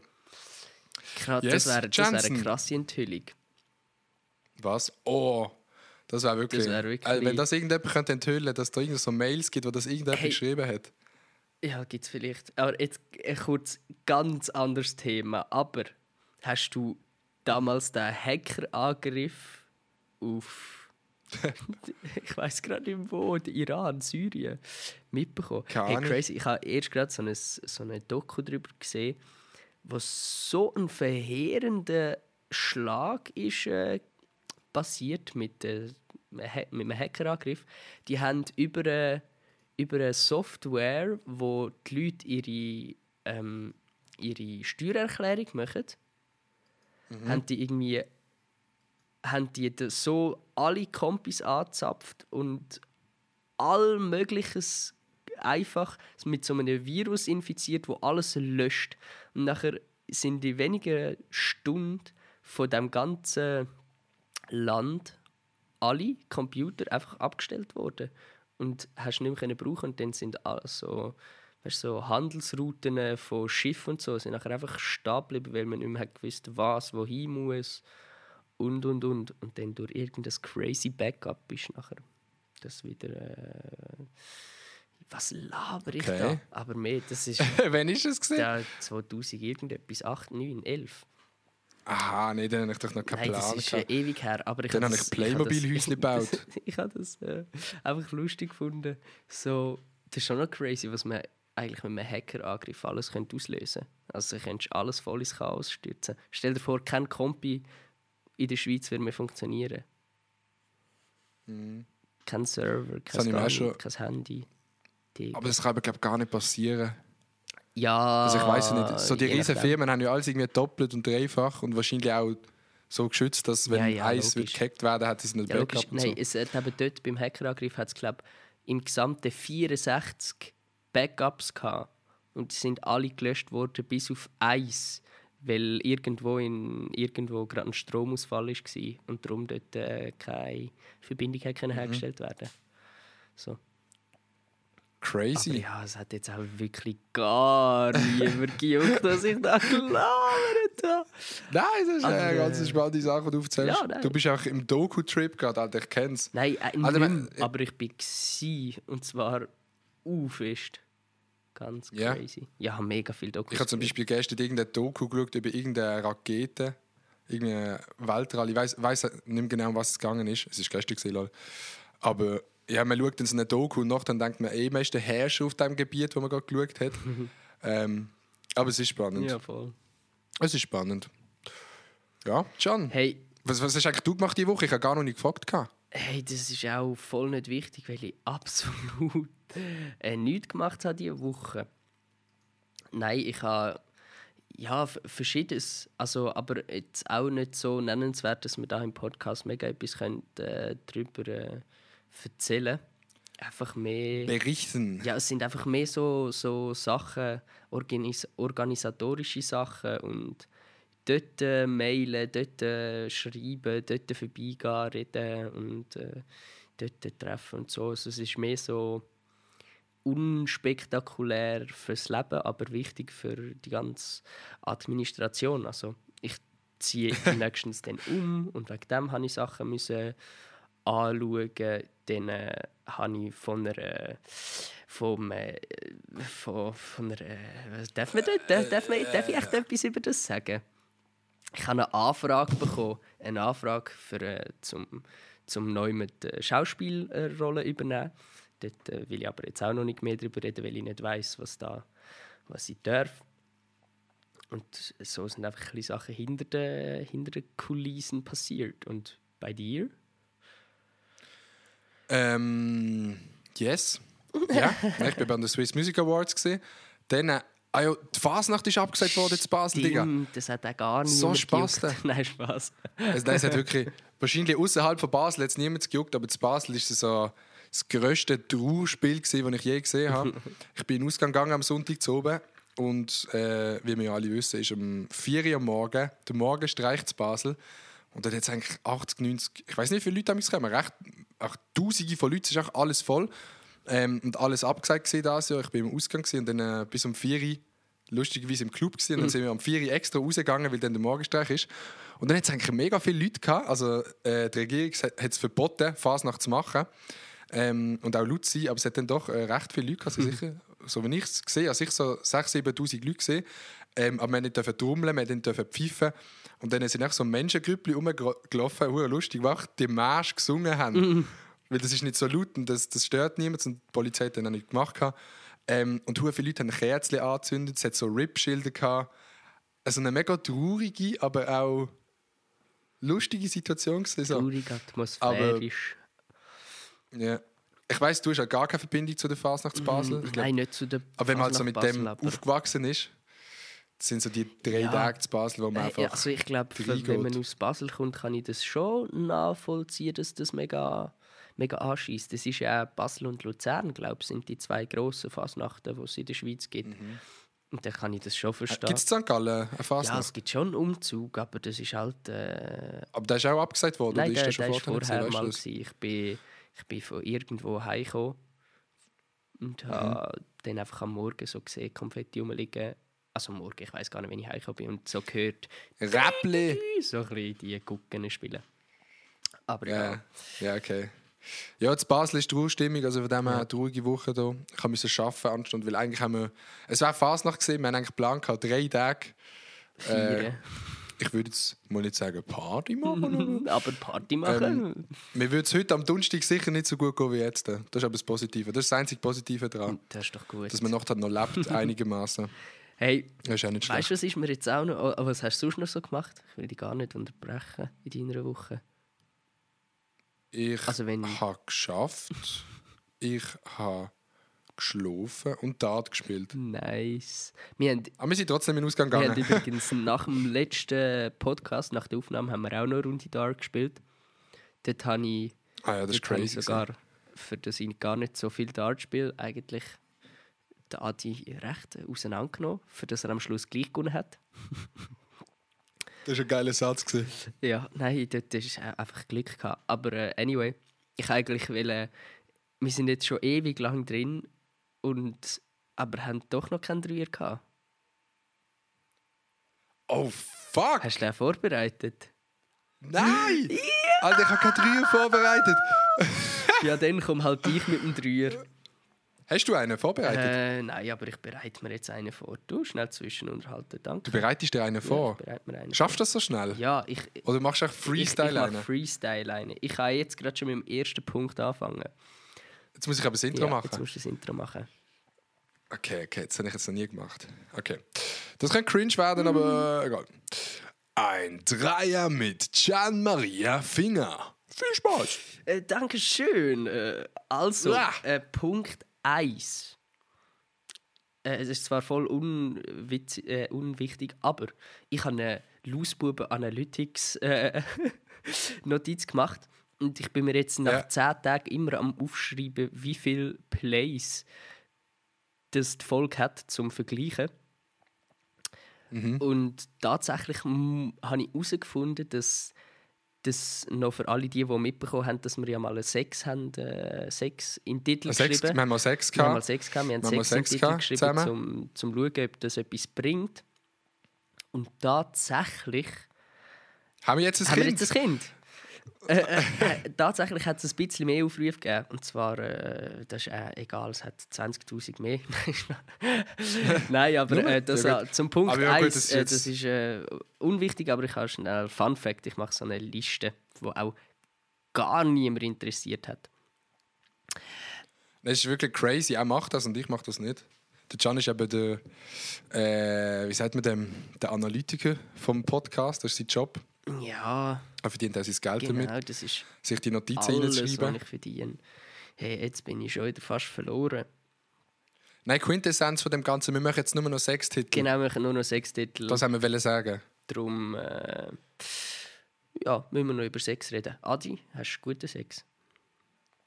Speaker 5: Krass,
Speaker 6: Yes,
Speaker 5: das wäre wär eine krasse Enthüllung.
Speaker 6: Was? Oh, das wäre wirklich.
Speaker 5: Das wär wirklich-
Speaker 6: Also, wenn das irgendjemand könnte enthüllen dass da irgend so Mails gibt, wo das irgendjemand
Speaker 5: Hey.
Speaker 6: geschrieben hat.
Speaker 5: Ja, gibt es vielleicht. Aber jetzt ein kurz ganz anderes Thema. Aber hast du damals den Hackerangriff auf. ich weiß gerade nicht wo, Iran, Syrien, mitbekommen?
Speaker 6: Keine
Speaker 5: Hey, crazy. Ich habe erst gerade so eine, so eine Doku darüber gesehen, was so ein verheerender Schlag ist äh, passiert mit, äh, mit einem Hackerangriff. Die haben über eine, über eine Software, wo die Leute ihre, ähm, ihre Steuererklärung machen, haben die irgendwie haben die so alle Kompis angezapft und all Mögliches einfach mit so einem Virus infiziert, wo alles löscht. Und nachher sind die wenigen Stunden von dem ganzen Land alle Computer einfach abgestellt worden und hast nicht mehr brauchen und dann sind alles so, weißt, so Handelsrouten von Schiffen und so sind nachher einfach stehen geblieben, weil man nicht mehr hat gewusst, was wohin muss und und und und dann durch irgendein crazy Backup ist nachher das wieder äh, was laber ich
Speaker 6: Okay.
Speaker 5: da aber mehr das ist
Speaker 6: Wann ist es gesehen?
Speaker 5: ja 2000 irgendetwas 8 9 11
Speaker 6: Aha, nee, dann habe ich doch noch keinen
Speaker 5: Nein, das
Speaker 6: Plan.
Speaker 5: ist äh, ewig her. Aber ich
Speaker 6: Dann
Speaker 5: hab
Speaker 6: habe ich Playmobil-Häuschen gebaut.
Speaker 5: ich habe das äh, einfach lustig gefunden. So, das ist schon noch crazy, was man eigentlich mit einem Hackerangriff alles könnte auslösen könnte. Also du könntest alles voll ins Chaos stürzen. Stell dir vor, kein Kompi in der Schweiz würde mehr funktionieren. Kein Server,
Speaker 6: Mhm.
Speaker 5: kein,
Speaker 6: mir auch
Speaker 5: Scan,
Speaker 6: schon-
Speaker 5: kein Handy. Die-
Speaker 6: Aber das kann aber glaub, gar nicht passieren.
Speaker 5: Ja,
Speaker 6: Also ich weiß nicht. So die riesen. Firmen haben ja alles irgendwie doppelt und dreifach und wahrscheinlich auch so geschützt, dass wenn
Speaker 5: Ja, ja,
Speaker 6: eins wird gehackt werden, hat es einen
Speaker 5: Ja.
Speaker 6: Backup und
Speaker 5: Nein,
Speaker 6: so.
Speaker 5: es hat eben dort beim Hackerangriff hat es glaube im gesamten 64 Backups gehabt und die sind alle gelöscht worden bis auf eins, weil irgendwo in irgendwo gerade ein Stromausfall war und darum dort äh, keine Verbindung hat
Speaker 6: Mhm.
Speaker 5: hergestellt werden. So. Aber
Speaker 6: Crazy.
Speaker 5: ja, es hat jetzt auch wirklich gar niemand gejuckt, dass ich da gelabert habe.
Speaker 6: Nein, das ist
Speaker 5: Aber,
Speaker 6: eine ganz
Speaker 5: äh,
Speaker 6: spannende Sache, die du aufzählst.
Speaker 5: ja,
Speaker 6: du bist auch im Doku-Trip gerade, Alter, ich kenn's.
Speaker 5: Nein, äh,
Speaker 6: Also,
Speaker 5: nicht
Speaker 6: wenn-
Speaker 5: mehr, aber ich war gsi und zwar u fest. Ganz
Speaker 6: Ja.
Speaker 5: crazy. Ja, mega viel Dokus.
Speaker 6: Ich habe zum Beispiel gestern irgendeine Doku geschaut über irgendeine Rakete, irgendeine Weltrall. Ich weiß nicht mehr genau, um was es gegangen ist. Es ist gestern gesehen. Aber ja, man schaut dann so eine Doku und nachher denkt man, eh, man ist der Herrscher auf dem Gebiet, wo man gerade geschaut hat. ähm, aber es ist spannend.
Speaker 5: Ja, voll.
Speaker 6: Es ist spannend. Ja, Can,
Speaker 5: Hey,
Speaker 6: was, was hast eigentlich du gemacht diese Woche? Ich habe gar noch nicht gefragt.
Speaker 5: hey, das ist auch voll nicht wichtig, weil ich absolut äh, nichts gemacht habe diese Woche. Nein, ich habe ja, verschiedenes, also, aber jetzt auch nicht so nennenswert, dass wir da im Podcast mega etwas können, äh, darüber äh, erzählen Einfach mehr...
Speaker 6: Berichten.
Speaker 5: Ja, es sind einfach mehr so, so Sachen, organis organisatorische Sachen und dort äh, mailen, dort äh, schreiben, dort vorbeigehen, reden und äh, dort treffen und so. Also es ist mehr so unspektakulär fürs Leben, aber wichtig für die ganze Administration. Also ich ziehe nächstens dann um und wegen dem habe ich Sachen müssen anschauen. Dann äh, habe ich von einer vom, äh, von, von einer, was darf, man, da- darf, darf, man, darf ich echt etwas über das sagen? Ich habe eine Anfrage bekommen, eine Anfrage für, äh, zum, zum neu mit äh, Schauspielrolle übernehmen. Dort äh, will ich aber jetzt auch noch nicht mehr darüber reden, weil ich nicht weiß, was was ich darf. Und so sind einfach ein Sachen hinter den, hinter den Kulissen passiert. Und bei dir?
Speaker 6: Ähm, yes. Ja, ich war bei den Swiss Music Awards. Gewesen. Dann, äh, ah ja, die Fasnacht ist abgesagt worden in Basel, Digga.
Speaker 5: Stimmt, das hat auch gar nicht
Speaker 6: So Spaß,
Speaker 5: Nein, Spaß.
Speaker 6: Also, nein, es hat wirklich, wahrscheinlich außerhalb von Basel hat es niemand gejuckt, aber in Basel ist es so das grösste Trauerspiel, das ich je gesehen habe. ich bin in den Ausgang gegangen am Sonntag zu oben und äh, wie wir ja alle wissen, ist um 4 Uhr am Morgen der Morgenstreich zu Basel. Und dann hat es eigentlich 80, 90, ich weiß nicht, wie viele Leute damals kommen, recht, auch Tausende von Leuten, es ist auch alles voll. Ähm, und alles abgesagt gewesen das Jahr. Ich bin im Ausgang und dann äh, bis um 4 Uhr lustigerweise im Club gewesen. Und dann sind wir um 4 Uhr extra rausgegangen, weil dann der Morgenstreich ist. Und dann hat es eigentlich mega viele Leute gehabt. Also äh, die Regierung hat es verboten, Fasnacht zu machen. Ähm, und auch laut sein, aber es hat dann doch äh, recht viele Leute gehabt, also sicher, so wie ich es gesehen habe, sicher so 6'000, 7'000 Leute gesehen. Ähm, aber wir durften nicht trommeln, wir durften pfeifen. Und dann sind auch so Menschengrüppli rumgelaufen, hure lustig gemacht, die Marsch gesungen haben. Weil das ist nicht so laut und das, das stört niemand und die Polizei hat dann auch nicht gemacht. Ähm, und hure viele Leute haben Kerzen angezündet, es hat so Rip-Schilder gehabt. Also eine mega traurige, aber auch lustige Situation gewesen. So.
Speaker 5: Traurig, atmosphärisch.
Speaker 6: Ja. Ich weiß, du hast ja gar keine Verbindung zu der Fasnacht Basel. Ich glaub,
Speaker 5: Nein, nicht zu der
Speaker 6: aber wenn man halt so mit dem
Speaker 5: Basel, aber-
Speaker 6: aufgewachsen ist, das sind so die drei
Speaker 5: Ja.
Speaker 6: Tage zu Basel, wo man
Speaker 5: Äh,
Speaker 6: einfach.
Speaker 5: ja, also ich glaube, wenn man aus Basel kommt, kann ich das schon nachvollziehen, dass das mega, mega anschießt. Das ist ja Basel und Luzern, glaube ich, sind die zwei grossen Fasnachten, die es in der Schweiz gibt. Und dann kann ich das schon verstehen.
Speaker 6: Gibt es in St. Gallen eine
Speaker 5: ja,
Speaker 6: Fasnacht?
Speaker 5: es gibt schon einen Umzug, aber das ist halt... Äh,
Speaker 6: aber der ist auch abgesagt worden,
Speaker 5: nein,
Speaker 6: oder
Speaker 5: der,
Speaker 6: ist der
Speaker 5: der ist
Speaker 6: vorher?
Speaker 5: mal.
Speaker 6: weißt du.
Speaker 5: Ich, bin, ich bin von irgendwo heimgekommen und habe
Speaker 6: Mhm.
Speaker 5: dann einfach am Morgen so gesehen, Konfetti rumliegen. Also Morgen, ich weiß gar nicht, wenn ich heimgekommen bin und so gehört,
Speaker 6: Räppli!
Speaker 5: so ein bisschen die Gucken spielen. Aber ja,
Speaker 6: Ja, ja, okay. Ja, in Basel ist Trauerstimmung, also von dem her eine traurige Woche hier. Ich musste arbeiten anstand, weil eigentlich haben wir... Es war Fasnacht, gewesen, wir haben eigentlich Plan gehabt, drei Tage.
Speaker 5: feiern.
Speaker 6: Ich würde jetzt mal nicht sagen Party machen, aber...
Speaker 5: Aber Party machen.
Speaker 6: Ähm, Mir würde es heute am Donnerstag sicher nicht so gut gehen wie jetzt. Das ist aber das Positive. Das ist das einzige Positive daran.
Speaker 5: das ist doch gut.
Speaker 6: Dass man noch, noch lebt, einigermaßen.
Speaker 5: Hey,
Speaker 6: Das ist auch nicht
Speaker 5: weißt du, was ist mir jetzt auch noch... oh, Was hast du sonst noch so gemacht? Ich will dich gar nicht unterbrechen in deiner Woche.
Speaker 6: Ich
Speaker 5: Also wenn-
Speaker 6: habe geschafft, ich habe geschlafen und Tat gespielt.
Speaker 5: Nice. Wir haben,
Speaker 6: Aber wir sind trotzdem in den Ausgang
Speaker 5: wir haben
Speaker 6: gegangen.
Speaker 5: übrigens nach dem letzten Podcast, nach der Aufnahme, haben wir auch noch eine Runde Dark gespielt. Dort habe ich,
Speaker 6: Ah ja, das ist crazy.
Speaker 5: sogar, für das ich gar nicht so viel Dart spiele, eigentlich den Adi recht auseinandergenommen, für das er am Schluss gleich gewonnen hat.
Speaker 6: Das war ein geiler Satz. gewesen.
Speaker 5: Ja, nein, dort ist einfach Glück gehabt. Aber äh, anyway, ich eigentlich will, äh, wir sind jetzt schon ewig lang drin und aber haben doch noch keinen Dreier gehabt.
Speaker 6: Oh fuck!
Speaker 5: Hast du den vorbereitet?
Speaker 6: Nein! Alter, ich habe keine Dreier vorbereitet.
Speaker 5: ja, dann komm halt ich mit dem Dreier.
Speaker 6: Hast du einen vorbereitet?
Speaker 5: Äh, nein, aber ich bereite mir jetzt einen vor. Du schnell zwischen unterhalten, danke.
Speaker 6: Du bereitest dir einen vor.
Speaker 5: Ja, ich bereite mir einen
Speaker 6: Schaffst du das so schnell?
Speaker 5: Ja, ich,
Speaker 6: Oder machst du auch
Speaker 5: ich, ich
Speaker 6: Freestyle
Speaker 5: mache
Speaker 6: einen?
Speaker 5: Freestyle einen. Ich kann jetzt gerade schon mit dem ersten Punkt anfangen.
Speaker 6: Jetzt muss ich aber das Intro
Speaker 5: ja, Jetzt
Speaker 6: machen.
Speaker 5: musst du das Intro machen.
Speaker 6: Okay, okay, das habe ich jetzt noch nie gemacht. Okay. Das kann cringe werden, aber egal. Ein Dreier mit Gian Maria Finger. Viel Spaß!
Speaker 5: Äh, Dankeschön. Äh, also,
Speaker 6: Ja.
Speaker 5: äh, Punkt 1. Äh, es ist zwar voll unwitz, äh, unwichtig, aber ich habe eine Lausbuben Analytics äh, Notiz gemacht und ich bin mir jetzt nach
Speaker 6: Ja.
Speaker 5: 10 Tagen immer am Aufschreiben, wie viele Plays das die Folge hat zum Vergleichen. Und tatsächlich habe ich herausgefunden, dass das noch für alle die, die mitbekommen haben, dass wir ja mal 6 haben, äh, 6 in Titel
Speaker 6: Sechs,
Speaker 5: geschrieben.
Speaker 6: wir haben mal sechs
Speaker 5: Wir haben mal
Speaker 6: gehabt.
Speaker 5: 6 gehabt, wir haben
Speaker 6: Wir haben mal
Speaker 5: 6 in Titel
Speaker 6: gehabt,
Speaker 5: geschrieben,
Speaker 6: zusammen.
Speaker 5: um zum schauen, ob das etwas bringt. Und tatsächlich
Speaker 6: Haben wir jetzt ein
Speaker 5: Haben wir
Speaker 6: Kind?
Speaker 5: jetzt ein Kind? Äh, äh, äh, tatsächlich hat es ein bisschen mehr Aufrufe gegeben. Und zwar, äh, das ist egal, es hat 20.000 mehr. Nein, aber das, zum Punkt
Speaker 6: Aber ja, gut,
Speaker 5: 1,
Speaker 6: das
Speaker 5: das ist unwichtig, aber ich habe schnell Fun Fact: Ich mache so eine Liste, die auch gar niemand interessiert hat.
Speaker 6: Das ist wirklich crazy. Er macht das und ich mache das nicht. Der Can ist eben der, äh, wie sagt man dem, der Analytiker vom Podcast. Das ist sein Job.
Speaker 5: Ja,
Speaker 6: Er verdient auch sein Geld damit,
Speaker 5: genau, das ist
Speaker 6: sich die Notizen
Speaker 5: alles, was
Speaker 6: reinzuschreiben.
Speaker 5: ich verdiene. Hey, jetzt bin ich schon wieder fast verloren.
Speaker 6: Nein, Quintessenz von dem Ganzen. Wir machen jetzt nur noch sechs Titel.
Speaker 5: Genau, wir machen nur noch sechs Titel.
Speaker 6: Das haben wir sagen.
Speaker 5: Darum, äh, ja, müssen wir noch über Sex reden. Adi, hast du guten Sex?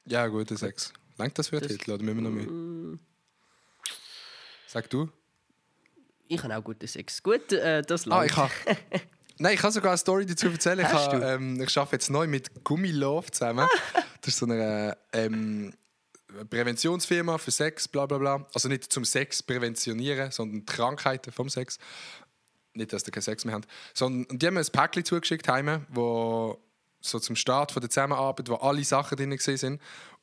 Speaker 6: Ja, gut, sechs. Langt das für einen
Speaker 5: Das-
Speaker 6: Titel oder müssen wir noch mehr? Sag du.
Speaker 5: Ich habe auch guten Sex. Gut, äh, das
Speaker 6: Ah,
Speaker 5: langt.
Speaker 6: ich habe. Nein, ich kann sogar eine Story dazu erzählen. Ich,
Speaker 5: du?
Speaker 6: ähm, ich arbeite jetzt neu mit Gummilove zusammen. Das ist so eine ähm, Präventionsfirma für Sex, bla bla bla. Also nicht zum Sex präventionieren, sondern Krankheiten vom Sex. Nicht, dass die keinen Sex mehr haben. Sondern und die haben mir ein Päckchen zugeschickt, heim, wo so zum Start von der Zusammenarbeit, wo alle Sachen drin sind.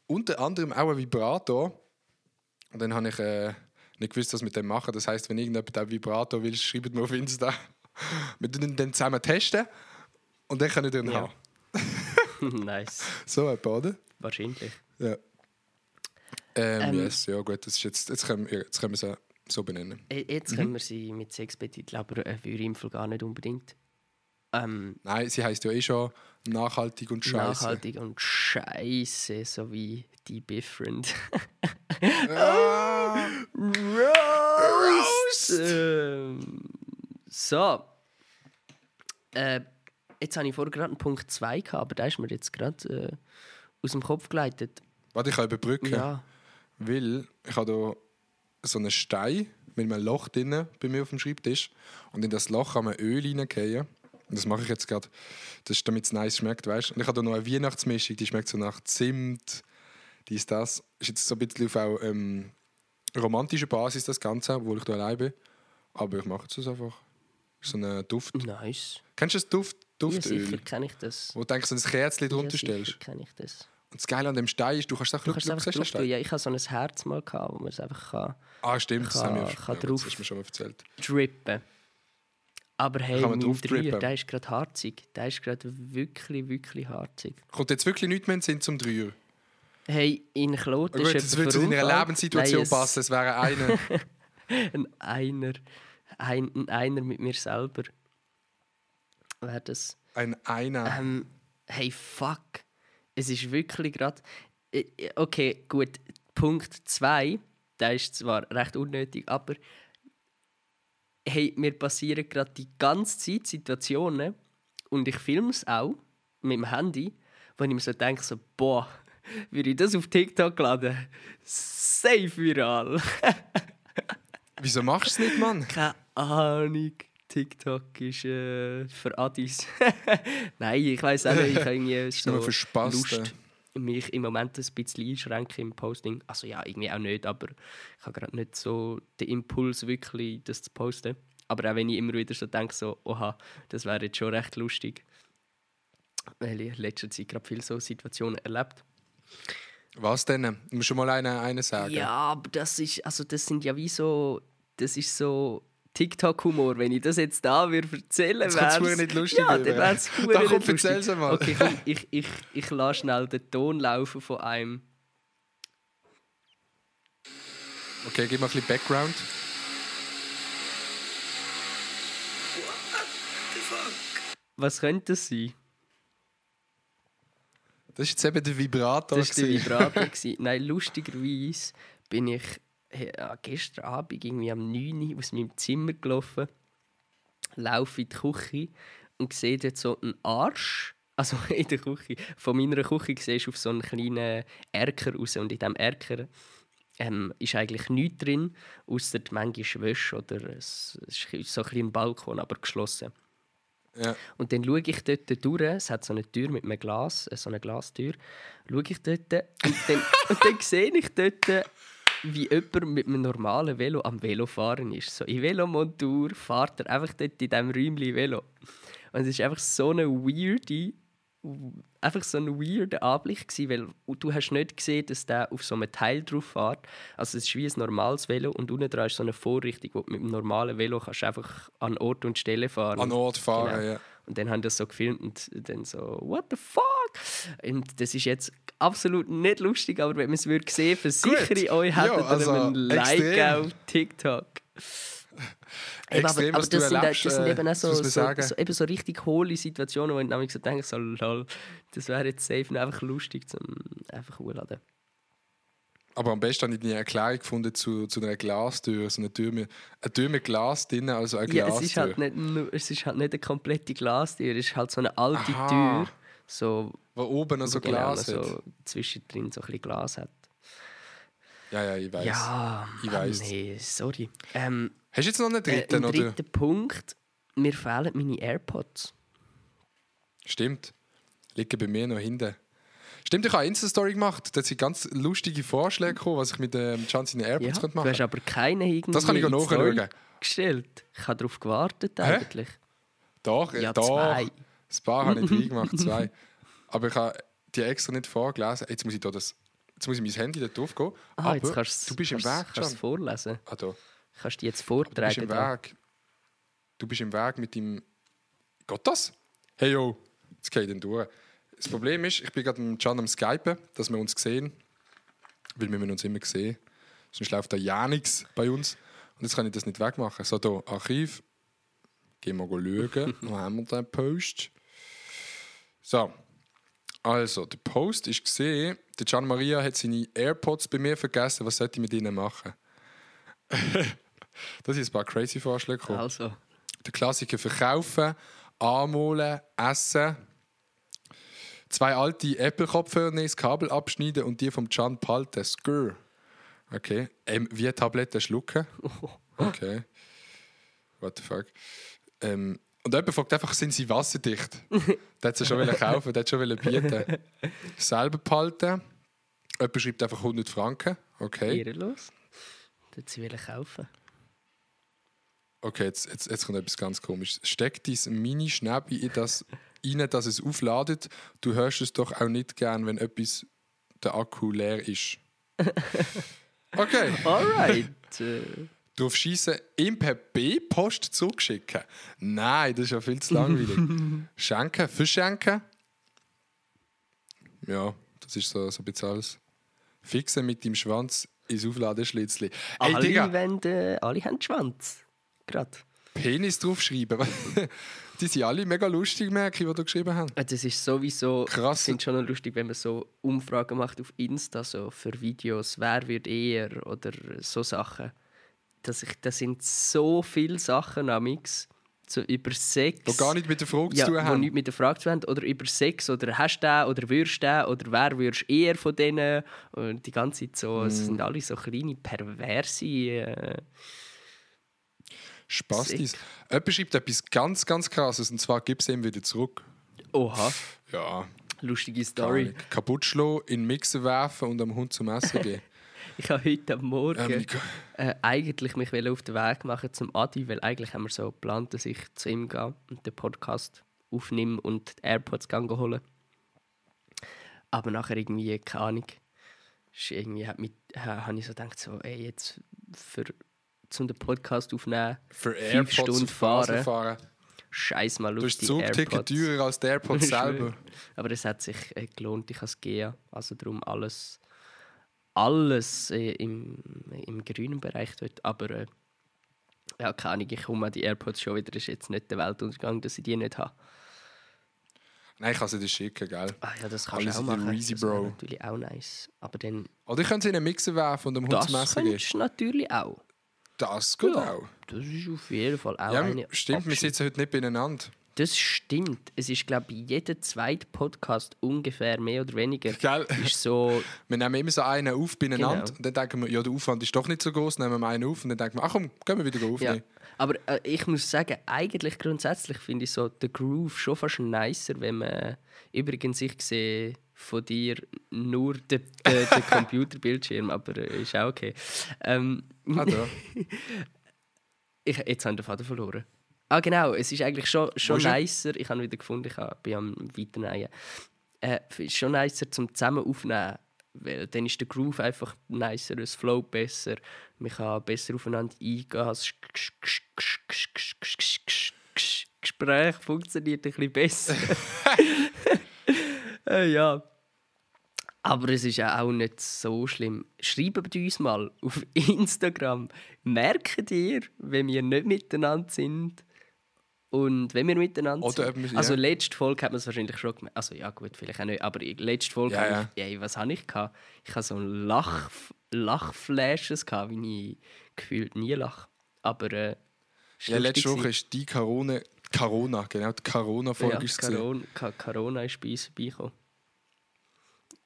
Speaker 6: Unter anderem auch ein Vibrator. Und dann habe ich äh, nicht gewusst, was mit dem machen. Das heißt, wenn irgendjemand einen Vibrator will, schreibt mir auf Insta. Wir ihn dann zusammen testen und dann können wir den
Speaker 5: Ja.
Speaker 6: haben.
Speaker 5: nice.
Speaker 6: So etwa, oder?
Speaker 5: Wahrscheinlich.
Speaker 6: Ja. Ähm,
Speaker 5: Ähm,
Speaker 6: yes, ja gut, das ist jetzt, jetzt, können, wir, jetzt können wir sie so benennen.
Speaker 5: Äh, Jetzt
Speaker 6: Mhm.
Speaker 5: können wir sie mit Sex betiteln, aber äh, für im Fall gar nicht unbedingt. Ähm,
Speaker 6: Nein, sie heißt ja eh schon nachhaltig und scheiße.
Speaker 5: nachhaltig und scheiße, so wie die Befriend.
Speaker 6: Ah,
Speaker 5: Roast! Ähm, so. Äh, jetzt habe ich vorher gerade einen Punkt 2 gehabt, aber der ist mir jetzt gerade äh, aus dem Kopf geleitet.
Speaker 6: warte, ich kann überbrücken.
Speaker 5: Ja.
Speaker 6: Weil ich habe hier so einen Stein mit einem Loch drin bei mir auf dem Schreibtisch. Und in das Loch kann man Öl reingehen. Und das mache ich jetzt gerade. Das ist, damit es nice schmeckt, weißt du? Und ich habe hier noch eine Weihnachtsmischung, die schmeckt so nach Zimt, dies, das. Ist jetzt so ein bisschen auf auch, ähm, romantischer Basis, das Ganze, obwohl ich hier allein bin. Aber ich mache das einfach. So einen Duft.
Speaker 5: Nice.
Speaker 6: Kennst du das Duft,
Speaker 5: Ja,
Speaker 6: Duftöl?
Speaker 5: sicher kenne ich das.
Speaker 6: wo du denkst, so ein Kerzchen drunter
Speaker 5: ja,
Speaker 6: stellst.
Speaker 5: kenne ich das.
Speaker 6: Und das Geile an dem Stein ist, du kannst auch
Speaker 5: Du kannst einfach drauf tun. Ja, ich hatte so ein Herz mal, gehabt, wo man es einfach kann
Speaker 6: Ah, stimmt, das haben wir
Speaker 5: Kann- kann
Speaker 6: ja,
Speaker 5: drauf-
Speaker 6: das hast mir schon mal erzählt.
Speaker 5: drippen. Aber hey,
Speaker 6: Kann man
Speaker 5: mein Dreier, der ist gerade harzig. Der ist gerade wirklich, wirklich harzig.
Speaker 6: Kommt jetzt wirklich nichts mehr in den Sinn zum Dreier?
Speaker 5: Hey, in
Speaker 6: Gut,
Speaker 5: ist
Speaker 6: das
Speaker 5: jemand
Speaker 6: würde zu deiner. Lebenssituation
Speaker 5: Nein,
Speaker 6: passen. Es wäre einer.
Speaker 5: Ein Einer. Ein, ein Einer mit mir selber. Wäre das.
Speaker 6: Ein einer.
Speaker 5: Ähm, hey, fuck. Es ist wirklich gerade. Okay, gut. Punkt 2, der ist zwar recht unnötig, aber hey, mir passieren gerade die ganze Zeit Situationen und ich filme es auch mit dem Handy, wo ich mir so denke, so, boah, würde ich das auf TikTok laden? Safe viral.
Speaker 6: Wieso machst du es nicht, Mann?
Speaker 5: Keine Ahnung. TikTok ist äh, für Addis. Nein, ich weiß auch nicht. Ich habe irgendwie
Speaker 6: nur
Speaker 5: so. Lust, mich im Moment ein bisschen einschränken im Posting. Also ja, irgendwie auch nicht, aber ich habe gerade nicht so den Impuls, wirklich das zu posten. Aber auch wenn ich immer wieder so denke, so, oha, das wäre jetzt schon recht lustig. Weil ich in letzter Zeit gerade viele so Situationen erlebt
Speaker 6: Was denn? Du musst schon mal einen, einen sagen.
Speaker 5: Ja, aber das ist, also das sind ja wie so, das ist so TikTok-Humor. Wenn ich das jetzt da würde erzählen
Speaker 6: kommt's
Speaker 5: wär's-
Speaker 6: verdammt nicht lustig
Speaker 5: Ja, dann wäre es
Speaker 6: Dann komm, erzähl's mal.
Speaker 5: Okay, komm, ich, ich, ich lasse schnell den Ton laufen von einem.
Speaker 6: Okay, gib mal ein bisschen Background.
Speaker 5: Was könnte das sein?
Speaker 6: Das ist jetzt eben der Vibrator.
Speaker 5: Das war der. Vibrator. Nein, lustigerweise bin ich gestern Abend irgendwie am 9 Uhr aus meinem Zimmer gelaufen, laufe in die Küche und sehe dort so einen Arsch. Also in der Küche. Von meiner Küche siehst du auf so einen kleinen Erker raus. Und in diesem Erker ähm, ist eigentlich nichts drin, außer manchmal Wäsche oder es ist so ein kleiner Balkon, aber geschlossen.
Speaker 6: Ja.
Speaker 5: Und dann schaue ich dort durch, es hat so eine Tür mit einem Glas, äh, so eine Glastür, schaue ich dort und dann, und dann sehe ich dort wie jemand mit einem normalen Velo am Velofahren ist. So in Velomontur fährt er einfach dort in diesem Räumchen Velo. Und es ist einfach so eine weirde, einfach so ein weirder Anblick gewesen, weil du hast nicht gesehen, dass der auf so einem Teil drauf fährt. Also es ist wie ein normales Velo und unten dran ist so eine Vorrichtung, wo du mit einem normalen Velo kannst einfach an Ort und Stelle fahren.
Speaker 6: An Ort fahren,
Speaker 5: Genau.
Speaker 6: ja.
Speaker 5: Und dann haben die das so gefilmt und dann so, what the fuck? Und das ist jetzt absolut nicht lustig, aber wenn man es würde sehen, versichere ich euch,
Speaker 6: Ja,
Speaker 5: hättet ihr
Speaker 6: also,
Speaker 5: einen Like
Speaker 6: extrem.
Speaker 5: auf TikTok. Eben,
Speaker 6: Extrem,
Speaker 5: aber, aber das, sind,
Speaker 6: erlebst,
Speaker 5: das sind
Speaker 6: äh,
Speaker 5: eben auch so, so, so, eben so richtig hohle Situationen, wo ich nämlich so denke, so, lol, das wäre jetzt safe und einfach lustig zum einfach hochladen.
Speaker 6: Aber am besten habe ich eine Erklärung gefunden zu, zu einer Glastür. So eine Tür mit, eine Tür mit Glas drin, also eine
Speaker 5: Ja,
Speaker 6: Glastür.
Speaker 5: es ist, halt nicht es ist halt nicht eine komplette Glastür, es ist halt so eine alte
Speaker 6: Aha.
Speaker 5: Tür, so,
Speaker 6: Wo oben noch so
Speaker 5: genau
Speaker 6: Glas hat.
Speaker 5: so zwischendrin so ein bisschen Glas hat.
Speaker 6: Ja, ja, ich weiß.
Speaker 5: Ja,
Speaker 6: ich
Speaker 5: Mann,
Speaker 6: weiss.
Speaker 5: nee, sorry. Ähm,
Speaker 6: Hast du jetzt noch einen
Speaker 5: äh,
Speaker 6: dritten?
Speaker 5: ein
Speaker 6: oder?
Speaker 5: dritter Punkt, mir fehlen meine AirPods.
Speaker 6: Stimmt. Liegen bei mir noch hinten. Stimmt, ich habe eine Insta-Story gemacht. Da sind ganz lustige Vorschläge gekommen, was ich mit ähm, Can seinen
Speaker 5: Ja,
Speaker 6: AirPods könnte
Speaker 5: du
Speaker 6: machen
Speaker 5: hast aber keine irgendwie
Speaker 6: Das kann ich
Speaker 5: in
Speaker 6: nachschauen.
Speaker 5: Gestellt. Ich habe darauf gewartet eigentlich.
Speaker 6: Doch, äh,
Speaker 5: Ja,
Speaker 6: doch.
Speaker 5: zwei.
Speaker 6: Ein paar habe ich nicht gemacht, zwei. Aber ich habe die extra nicht vorgelesen. Jetzt muss ich, da das, jetzt muss ich mein Handy da drauf gehen.
Speaker 5: Ah,
Speaker 6: aber
Speaker 5: jetzt kannst
Speaker 6: du bist im
Speaker 5: kannst-
Speaker 6: Weg,
Speaker 5: kannst
Speaker 6: Can.
Speaker 5: vorlesen.
Speaker 6: Ah, da.
Speaker 5: Kannst du jetzt
Speaker 6: Du bist
Speaker 5: vortragen.
Speaker 6: im
Speaker 5: da.
Speaker 6: Weg. Du bist im Weg mit dem. Geht das? Hey yo, jetzt geht dann durch. Das Problem ist, ich bin gerade mit Can am Skypen, dass wir uns sehen. Weil wir uns immer sehen. Sonst läuft da ja nichts bei uns. Und jetzt kann ich das nicht wegmachen. So, hier, Archiv. Gehen wir schauen. Wo haben wir den Post? So. Also, der Post ist gesehen, der Gian Maria hat seine AirPods bei mir vergessen. Was sollte ich mit ihnen machen? das sind ein paar crazy Vorschläge gekommen.
Speaker 5: Also,
Speaker 6: Der Klassiker verkaufen, anmalen, essen. Zwei alte Apple-Kopfhörer das Kabel abschneiden und die vom Can behalten. Skrr. Okay. Ähm, wie Tabletten schlucken. Okay. What the fuck. Ähm, und jemand fragt einfach, sind sie wasserdicht? der hat sie schon kaufen, der hat schon bieten. Selber behalten. Jemand schreibt einfach 100 Franken. Okay.
Speaker 5: ehrenlos. Das sie kaufen.
Speaker 6: Okay, jetzt, jetzt, jetzt kommt etwas ganz komisches. Steck dein Mini-Schnäppi in das rein, dass es aufladet. Du hörst es doch auch nicht gern, wenn etwas der Akku leer ist. Okay.
Speaker 5: Alright.
Speaker 6: Du auf Schießen ihm per B-Post zurückschicken? Nein, das ist ja viel zu langweilig. Schenken, verschenken? Ja, das ist so, so ein bisschen alles. Fixen mit dem Schwanz ins Aufladeschlitzli. Ey,
Speaker 5: alle,
Speaker 6: Digga,
Speaker 5: alle haben Schwanz. Gerade.
Speaker 6: Penis draufschreiben. Die sind alle mega lustig, merke ich, die da geschrieben haben.
Speaker 5: Äh, Das ist sowieso.
Speaker 6: Krass.
Speaker 5: Ich finde schon lustig, wenn man so Umfragen macht auf Insta, so für Videos, wer wird eher oder so Sachen. Das, ich, das sind so viele Sachen amix so über Sex.
Speaker 6: Die gar nicht mit der Frage
Speaker 5: ja,
Speaker 6: zu tun
Speaker 5: wo
Speaker 6: haben.
Speaker 5: nichts mit der Frage zu tun haben. Oder über Sex. Oder hast du den oder würdest du den oder wer würdest du eher von denen. Und die ganze Zeit so.
Speaker 6: Mm.
Speaker 5: Es sind alle so kleine perverse. Äh,
Speaker 6: Spastis. Jemand schreibt etwas ganz, ganz krasses und zwar gib es ihm wieder zurück.
Speaker 5: oha,
Speaker 6: Ja,
Speaker 5: lustige Story.
Speaker 6: Kaputt schlagen, in den Mixer werfen und am Hund zum Essen geben.
Speaker 5: Ich habe heute am Morgen
Speaker 6: Ähm,
Speaker 5: äh, eigentlich mich auf den Weg machen zum Adi, weil eigentlich haben wir so geplant, dass ich zu ihm gehe und den Podcast aufnehme und die AirPods holen. Aber nachher irgendwie, keine Ahnung, irgendwie hat mich, äh, habe ich so gedacht, so, ey, jetzt für, zum den Podcast aufnehmen,
Speaker 6: Für
Speaker 5: fünf
Speaker 6: AirPods
Speaker 5: Stunden fahren,
Speaker 6: fahren.
Speaker 5: scheiß mal
Speaker 6: Du
Speaker 5: auf die
Speaker 6: Zugticket
Speaker 5: AirPods.
Speaker 6: teurer als der AirPods selber.
Speaker 5: Aber es hat sich äh, gelohnt, ich habe es gehen. Also darum alles, alles äh, im, im grünen Bereich dort. Aber äh, ja, keine Ahnung, ich komme an die AirPods schon wieder. Es ist jetzt nicht der Weltuntergang, dass ich die nicht habe.
Speaker 6: Nein, ich kann sie dir schicken, gell?
Speaker 5: Ah ja, das kannst du auch machen. Das wäre
Speaker 6: Bro.
Speaker 5: natürlich auch nice. Aber dann,
Speaker 6: Oder ich könnte sie in einen Mixer werfen und am Hund
Speaker 5: das
Speaker 6: zum Essen geben.
Speaker 5: könntest du natürlich auch.
Speaker 6: Das geht
Speaker 5: Ja,
Speaker 6: auch.
Speaker 5: das ist auf jeden Fall auch
Speaker 6: Ja,
Speaker 5: eine
Speaker 6: stimmt, wir
Speaker 5: Option.
Speaker 6: sitzen heute nicht beieinander.
Speaker 5: Das stimmt. Es ist, glaube ich, jeder zweite Podcast ungefähr mehr oder weniger
Speaker 6: Gell?
Speaker 5: ist so
Speaker 6: Wir nehmen immer so einen auf beieinander
Speaker 5: Genau.
Speaker 6: und dann denken wir, ja, der Aufwand ist doch nicht so groß, nehmen wir einen auf und dann denken wir, ach komm, gehen wir wieder
Speaker 5: Ja,
Speaker 6: aufnehmen.
Speaker 5: aber äh, ich muss sagen, eigentlich grundsätzlich finde ich so den Groove schon fast nicer, wenn man übrigens ich sehe von dir nur den, den, den Computerbildschirm, aber äh, ist auch okay. Ähm,
Speaker 6: Ah, da.
Speaker 5: ich, jetzt habe ich den Faden verloren. Ah, genau. Es ist eigentlich schon, schon
Speaker 6: Wo er?
Speaker 5: nicer. Ich habe wieder gefunden, ich bin am Weiternähen. Äh, es ist schon nicer zum zusammen aufnehmen. Weil dann ist der Groove einfach nicer, es flow besser. Man kann besser aufeinander eingehen. Das Gespräch funktioniert ein bisschen besser. äh, ja. Aber es ist ja auch nicht so schlimm. Schreibt uns mal auf Instagram. Merkt ihr, wenn wir nicht miteinander sind? Und wenn wir miteinander
Speaker 6: Oder
Speaker 5: sind.
Speaker 6: wir-
Speaker 5: Also
Speaker 6: ja.
Speaker 5: letzte Folge hat man es wahrscheinlich schon gemerkt. Also ja gut, vielleicht auch nicht. Aber letzte Folge
Speaker 6: Ja,
Speaker 5: habe ich, ey, was habe ich gehabt? Ich hatte so Lach, Lachflashes gehabt, wie ich gefühlt nie lache. Aber äh,
Speaker 6: Ja, letzte Woche ist die Corona, Corona, genau, die Corona-Folge
Speaker 5: ja. Corona, Corona ist bei uns vorbeigekommen.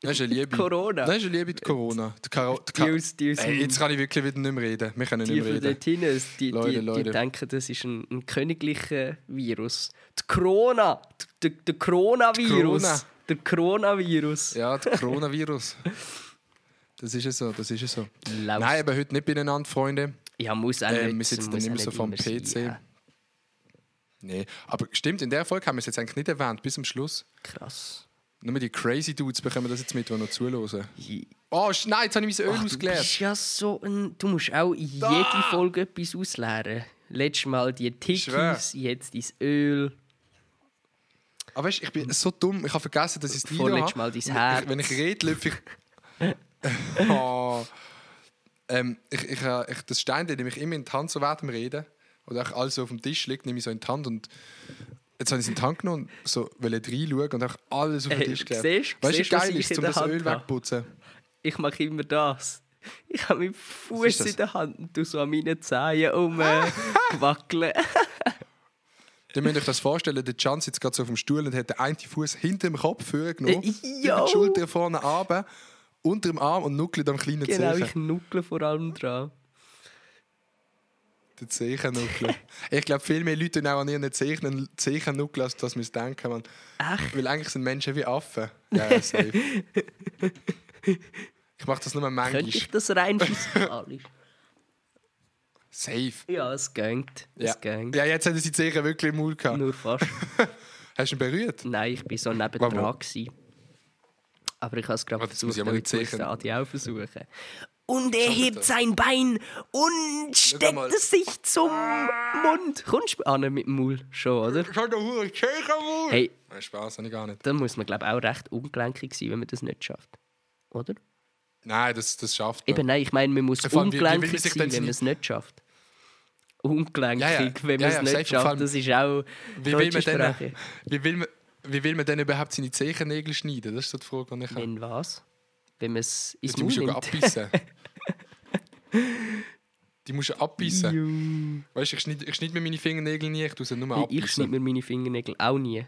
Speaker 6: Das ist eine Liebe.
Speaker 5: Corona.
Speaker 6: Das ist eine Liebe, die Corona. Die Caro die
Speaker 5: Die
Speaker 6: Ka
Speaker 5: aus, die aus
Speaker 6: Ey, jetzt kann ich wirklich wieder nicht mehr reden. Wir können
Speaker 5: die
Speaker 6: nicht mehr reden.
Speaker 5: hinten, die,
Speaker 6: Leute,
Speaker 5: die, die
Speaker 6: Leute.
Speaker 5: denken, das ist ein, ein königlicher Virus. Die Corona! Der, Coronavirus!
Speaker 6: Corona.
Speaker 5: Der Coronavirus!
Speaker 6: Ja, der Coronavirus. Das ist es so, das ist es so. Nein, aber heute nicht beieinander, Freunde.
Speaker 5: Ja, muss auch
Speaker 6: Äh,
Speaker 5: nicht.
Speaker 6: wir sitzen dann
Speaker 5: auch
Speaker 6: immer so
Speaker 5: nicht
Speaker 6: vom
Speaker 5: immer sein,
Speaker 6: PC.
Speaker 5: ja.
Speaker 6: Nee, aber stimmt, in der Folge haben wir es jetzt eigentlich nicht erwähnt, bis zum Schluss.
Speaker 5: Krass.
Speaker 6: Nur die Crazy Dudes bekommen das jetzt mit, die noch zuhören. Oh, sch- nein, jetzt habe ich mein Öl
Speaker 5: Ach, du
Speaker 6: ausgeleert.
Speaker 5: bist ja so ein... Du musst auch in jede Folge etwas ausleeren. Letztes Mal die. Tikis, jetzt dein Öl.
Speaker 6: Aber weißt, ich bin so dumm, ich habe vergessen, dass ich es
Speaker 5: Vorletztes Mal dein Herz.
Speaker 6: Ich, wenn ich rede, löpfe ich. oh. ähm, ich, ich, äh, ich, das Stein nehme ich immer in die Hand, so während dem Reden. Oder auch alles so auf dem Tisch liegt, nehme ich so in die Hand und jetzt habe ich die Hand genommen und so wollte reinschauen und auch alles auf den Tisch gelegt.
Speaker 5: siehst-
Speaker 6: Weißt du, wie geil ist, um das
Speaker 5: Hand
Speaker 6: Öl
Speaker 5: habe?
Speaker 6: wegputzen?
Speaker 5: Ich mache immer das. Ich habe meinen Fuß in der Hand und du so an meinen Zehen umwackeln.
Speaker 6: Dann müsst ihr euch das vorstellen, der Can sitzt gerade so auf dem Stuhl und hat den einen Fuß hinter dem Kopf vorgenommen,
Speaker 5: Äh,
Speaker 6: über die Schulter vorne runter, unter dem Arm und nuckelt am kleinen
Speaker 5: genau,
Speaker 6: Zehen.
Speaker 5: ich nuckle vor allem dran.
Speaker 6: Der Zeichennuckel. ich glaube, viel mehr Leute tun auch an ihren Zeichen Zeichennuckel, als dass wir es denken. Man.
Speaker 5: Echt?
Speaker 6: Weil eigentlich sind Menschen wie Affen. Ja, safe. ich mache das nur manchmal.
Speaker 5: Könnte ich das rein physikalisch?
Speaker 6: Safe.
Speaker 5: ja, es geht.
Speaker 6: Ja.
Speaker 5: Es geht.
Speaker 6: ja, jetzt hat er die Zeichen wirklich im Mund gehabt.
Speaker 5: Nur fast.
Speaker 6: Hast du ihn berührt?
Speaker 5: Nein, ich war so
Speaker 6: Warum?
Speaker 5: nebendran. gewesen. Aber ich habe es gerade
Speaker 6: Warte, jetzt muss
Speaker 5: versucht,
Speaker 6: ich die Zeichen-
Speaker 5: Adi auch versuchen. Und er
Speaker 6: er
Speaker 5: hebt
Speaker 6: das?
Speaker 5: sein Bein und steckt es sich zum Mund. Kommst du nicht mit dem Maul schon, oder?
Speaker 6: Ich habe doch einen Mund.
Speaker 5: Hey,
Speaker 6: Nein, Spaß, habe ich gar nicht.
Speaker 5: dann muss man glaube ich auch recht ungelenkig sein, wenn man das nicht schafft. Oder?
Speaker 6: Nein, das, das schafft man.
Speaker 5: Eben nein, ich meine, man muss
Speaker 6: allem, wie- wie
Speaker 5: ungelenkig
Speaker 6: sich
Speaker 5: sein, wenn man es nicht schafft. Ungelenkig,
Speaker 6: Ja, ja.
Speaker 5: wenn man es
Speaker 6: ja,
Speaker 5: nicht schafft.
Speaker 6: allem,
Speaker 5: Das ist auch
Speaker 6: Wie will, man
Speaker 5: Sprache.
Speaker 6: denn, wie, will man, wie will man denn überhaupt seine Zehennägel schneiden? Das ist so die Frage, die ich habe.
Speaker 5: Wenn was? Wenn man es ins
Speaker 6: Die
Speaker 5: Maul nimmt.
Speaker 6: abbissen. Die musst du abbissen. Weißt du, ich schneide, ich schneide mir meine Fingernägel nie, ich tue sie nur
Speaker 5: Ich schneide
Speaker 6: abbissen.
Speaker 5: mir meine Fingernägel auch nie.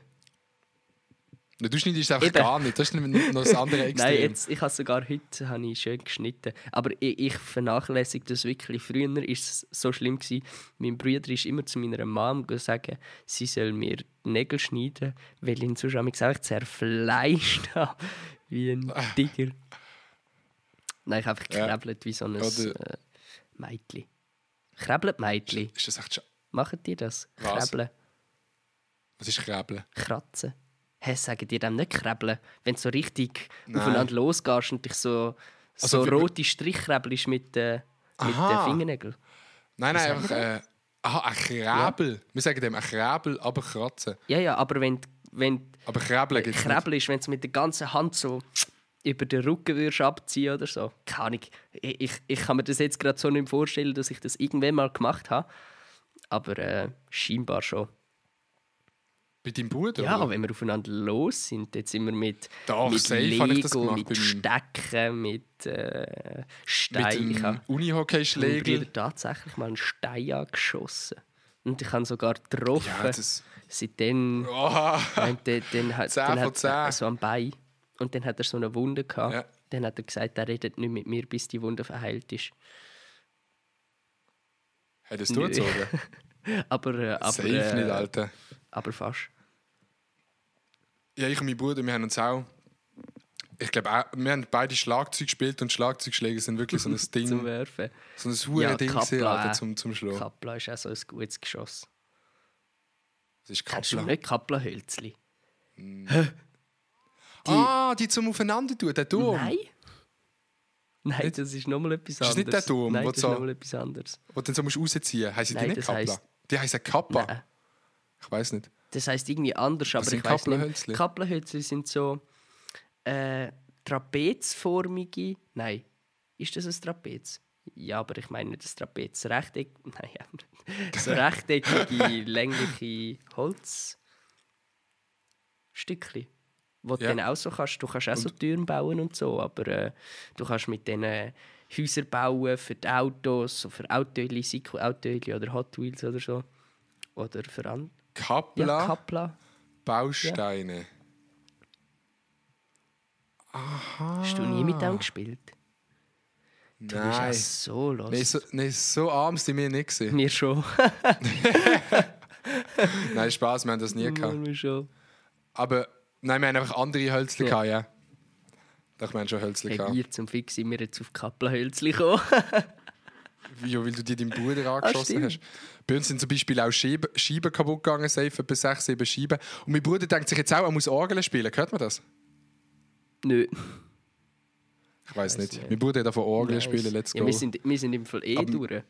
Speaker 6: Du schneidest es einfach
Speaker 5: Eben.
Speaker 6: gar nicht. Das ist noch das andere Extrem.
Speaker 5: Nein, jetzt, ich habe sogar heute habe ich schön geschnitten. Aber ich, ich vernachlässige das wirklich. Früher war es so schlimm. Gewesen. Mein Bruder ist immer zu meiner Mom sagen, sie soll mir die Nägel schneiden, weil ich ihn sonst einmal gesagt zerfleischt habe. Wie ein Tiger. Nein, ich habe einfach
Speaker 6: Ja.
Speaker 5: gekrebelt wie so ein
Speaker 6: Oder-
Speaker 5: äh, Mädchen. Krebelt Mädchen.
Speaker 6: ist das echt scha-
Speaker 5: Machen die das?
Speaker 6: Was?
Speaker 5: Krebeln.
Speaker 6: Was ist Krebeln?
Speaker 5: kratzen. Hä, sagen dir dem nicht krebeln? Wenn du so richtig
Speaker 6: Nein.
Speaker 5: aufeinander losgehst und dich so,
Speaker 6: Also
Speaker 5: so rote Strich krebelst mit, äh, mit den Fingernägeln.
Speaker 6: Nein, nein, einfach. Äh, aha, ein Krebel. Wir sagen dem ein Krebel, aber kratzen.
Speaker 5: Ja, ja, aber wenn, wenn
Speaker 6: Aber Krebeln gibt.
Speaker 5: Krebel ist, wenn du mit der ganzen Hand so über den Rücken würdest abziehen oder so. Keine Ahnung. Ich, ich, ich kann mir das jetzt gerade so nicht vorstellen, dass ich das irgendwann mal gemacht habe. Aber äh, scheinbar schon.
Speaker 6: Bei deinem Bruder?
Speaker 5: Ja,
Speaker 6: oder?
Speaker 5: wenn wir aufeinander los sind, jetzt sind wir mit,
Speaker 6: Doch,
Speaker 5: mit
Speaker 6: ich
Speaker 5: Lego, mit Stecken, mit äh,
Speaker 6: Mit
Speaker 5: Stein. Ich
Speaker 6: dem
Speaker 5: habe tatsächlich mal einen Stein angeschossen. Und ich habe sogar getroffen.
Speaker 6: Ja, das.
Speaker 5: Seitdem,
Speaker 6: Oh,
Speaker 5: dann, dann, hat,
Speaker 6: 10
Speaker 5: dann
Speaker 6: von
Speaker 5: hat
Speaker 6: 10.
Speaker 5: er so am Bein. Und dann hat er so eine Wunde gehabt.
Speaker 6: Ja.
Speaker 5: Dann hat er gesagt, er redet nicht mit mir, bis die Wunde verheilt ist.
Speaker 6: hättest du gezogen?
Speaker 5: Aber, äh, aber,
Speaker 6: Safe
Speaker 5: äh,
Speaker 6: nicht, Alter.
Speaker 5: aber fast.
Speaker 6: Ja, ich und mein Bruder, wir haben uns auch Ich glaube, auch- wir haben beide Schlagzeug gespielt und Schlagzeugschläge sind wirklich so ein
Speaker 5: zum
Speaker 6: Ding,
Speaker 5: Werfen.
Speaker 6: so ein hure
Speaker 5: Ja,
Speaker 6: Ding gewesen, Alter, zum, zum Schlagen.
Speaker 5: Kappler ist auch so ein gutes Geschoss.
Speaker 6: Das ist
Speaker 5: Kennst du nicht Kapplerhölzli?
Speaker 6: Ah, die zum Aufeinander tun, der Turm.
Speaker 5: Nein. Nein,
Speaker 6: Nicht?
Speaker 5: das ist nochmal etwas
Speaker 6: Ist das
Speaker 5: anderes.
Speaker 6: nicht der Turm,
Speaker 5: Nein, das ist
Speaker 6: so-
Speaker 5: nochmal etwas anderes.
Speaker 6: Du dann so musst rausziehen. Heißen die nicht
Speaker 5: das
Speaker 6: Kappler?
Speaker 5: heisst-
Speaker 6: Die heißen Kappa.
Speaker 5: Nein.
Speaker 6: Ich weiß nicht.
Speaker 5: Das heisst irgendwie anders, aber ich weiß nicht. Kapplerhölzli sind so äh, trapezformige. Nein, ist das ein Trapez? Ja, aber ich meine das Trapez. Rechteck. Nein, ja, nicht. so rechteckige, längliche Holzstückchen. Wo du
Speaker 6: Ja.
Speaker 5: dann auch so kannst. Du kannst auch so Türen bauen und so, aber äh, du kannst mit denen Häuser bauen für die Autos, so für Autos, Sico Autos oder Hot Wheels oder so. Oder für an
Speaker 6: Kappler,
Speaker 5: ja, Kappler.
Speaker 6: Bausteine.
Speaker 5: Hast du nie mit dem gespielt? Du bist auch
Speaker 6: Nein.
Speaker 5: so los.
Speaker 6: Nein, so, nein, so arm sind wir nicht gewesen.
Speaker 5: Mir schon.
Speaker 6: Nein, Spaß, wir haben das nie gehabt.
Speaker 5: Schon.
Speaker 6: Aber nein, wir haben einfach andere Hölzli
Speaker 5: Ja.
Speaker 6: gehabt, ja. Wir haben schon Hölzli
Speaker 5: Hey,
Speaker 6: gehabt.
Speaker 5: wir zum Fix sind wir jetzt auf Kapplerhölzli gekommen.
Speaker 6: Ja, weil du dir deinen Bruder angeschossen
Speaker 5: stimmt.
Speaker 6: hast. Bei uns sind zum Beispiel auch Scheiben, Scheiben kaputt gegangen, safe etwa sechs, sieben Scheiben. Und mein Bruder denkt sich jetzt auch, er muss Orgel spielen. Hört man das?
Speaker 5: Nö.
Speaker 6: Ich weiß nicht.
Speaker 5: nicht.
Speaker 6: Mein Bruder hat von Orgel spielen, let's go.
Speaker 5: ja, wir, sind, wir sind im Fall eh
Speaker 6: Aber-
Speaker 5: durch.
Speaker 6: Eben,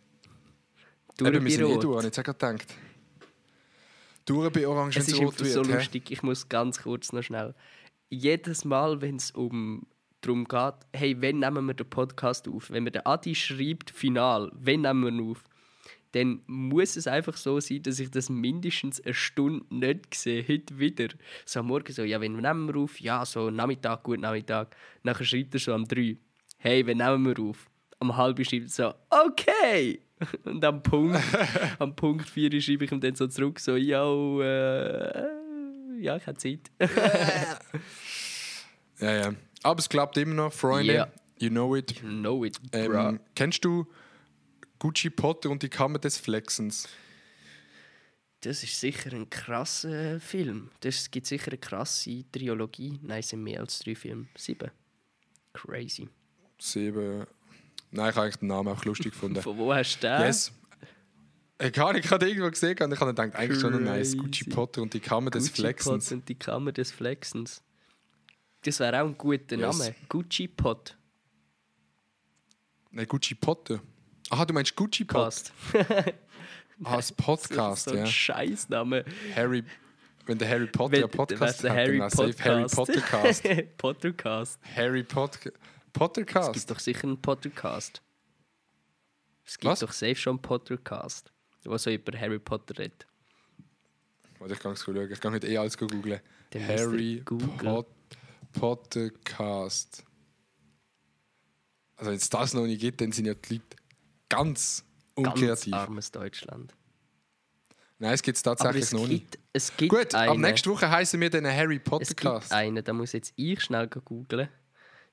Speaker 5: Durch
Speaker 6: wir sind eh durch, habe ich jetzt auch gedacht. Durch bei Orange, wenn
Speaker 5: Es ist
Speaker 6: rot wird.
Speaker 5: so lustig, ich muss ganz kurz noch schnell. Jedes Mal, wenn es um darum geht, hey, wann nehmen wir den Podcast auf? Wenn mir der Adi schreibt, final, wann nehmen wir ihn auf? Dann muss es einfach so sein, dass ich das mindestens eine Stunde nicht sehe. Heute wieder. So am Morgen so, ja, wann nehmen wir auf? Ja, so Nachmittag, gut Nachmittag. Nachher schreibt er so um drei, hey, wann nehmen wir auf? Am halben schreibt so, okay! Und am Punkt, am Punkt 4 schreibe ich ihm dann so zurück, so, yo, äh, ja, ich habe Zeit.
Speaker 6: Ja, ja. Aber es klappt immer noch, Freunde.
Speaker 5: Ja.
Speaker 6: You know it.
Speaker 5: know it,
Speaker 6: Ähm, kennst du Gucci Potter und die Kammer des Flexens?
Speaker 5: Das ist sicher ein krasser Film. Das gibt sicher eine krasse Trilogie. Nein, es sind mehr als drei Filme. Sieben. Crazy.
Speaker 6: Sieben. Nein, ich habe eigentlich den Namen auch lustig gefunden.
Speaker 5: Von wo hast du den?
Speaker 6: Yes. Ich habe gerade irgendwo gesehen und ich habe gedacht, eigentlich schon nice.
Speaker 5: Crazy.
Speaker 6: Gucci Potter und die Kammer des
Speaker 5: Gucci
Speaker 6: Flexens.
Speaker 5: Pot und die Kammer des Flexens. Das wäre auch ein guter
Speaker 6: Yes.
Speaker 5: Name. Gucci Pot.
Speaker 6: Nein, Gucci Potter. Aha, du meinst Gucci Pot? Ah, das Podcast,
Speaker 5: so ein
Speaker 6: ja.
Speaker 5: Scheißname.
Speaker 6: Harry, wenn der Harry Potter
Speaker 5: Wenn-
Speaker 6: Podcast hat,
Speaker 5: Harry
Speaker 6: dann wär's safe Harry
Speaker 5: Podcast.
Speaker 6: Pottercast.
Speaker 5: Pottercast.
Speaker 6: Harry Pot
Speaker 5: Es gibt doch sicher einen Pottercast. Es gibt
Speaker 6: Was?
Speaker 5: doch safe schon einen Pottercast, wo so über Harry Potter redet.
Speaker 6: Warte, ich kann es schauen. Ich kann nicht eh alles googeln. Harry. Pot Pottercast. Also wenn es das noch nicht gibt, dann sind ja die Leute ganz
Speaker 5: Ganz
Speaker 6: unkreativ.
Speaker 5: armes Deutschland.
Speaker 6: Nein, es gibt es tatsächlich
Speaker 5: es
Speaker 6: noch nicht.
Speaker 5: es gibt
Speaker 6: Gut, ab
Speaker 5: einen.
Speaker 6: nächste Woche heißen wir den Harry
Speaker 5: Es
Speaker 6: Pottercast.
Speaker 5: gibt einen, da muss jetzt ich schnell googeln.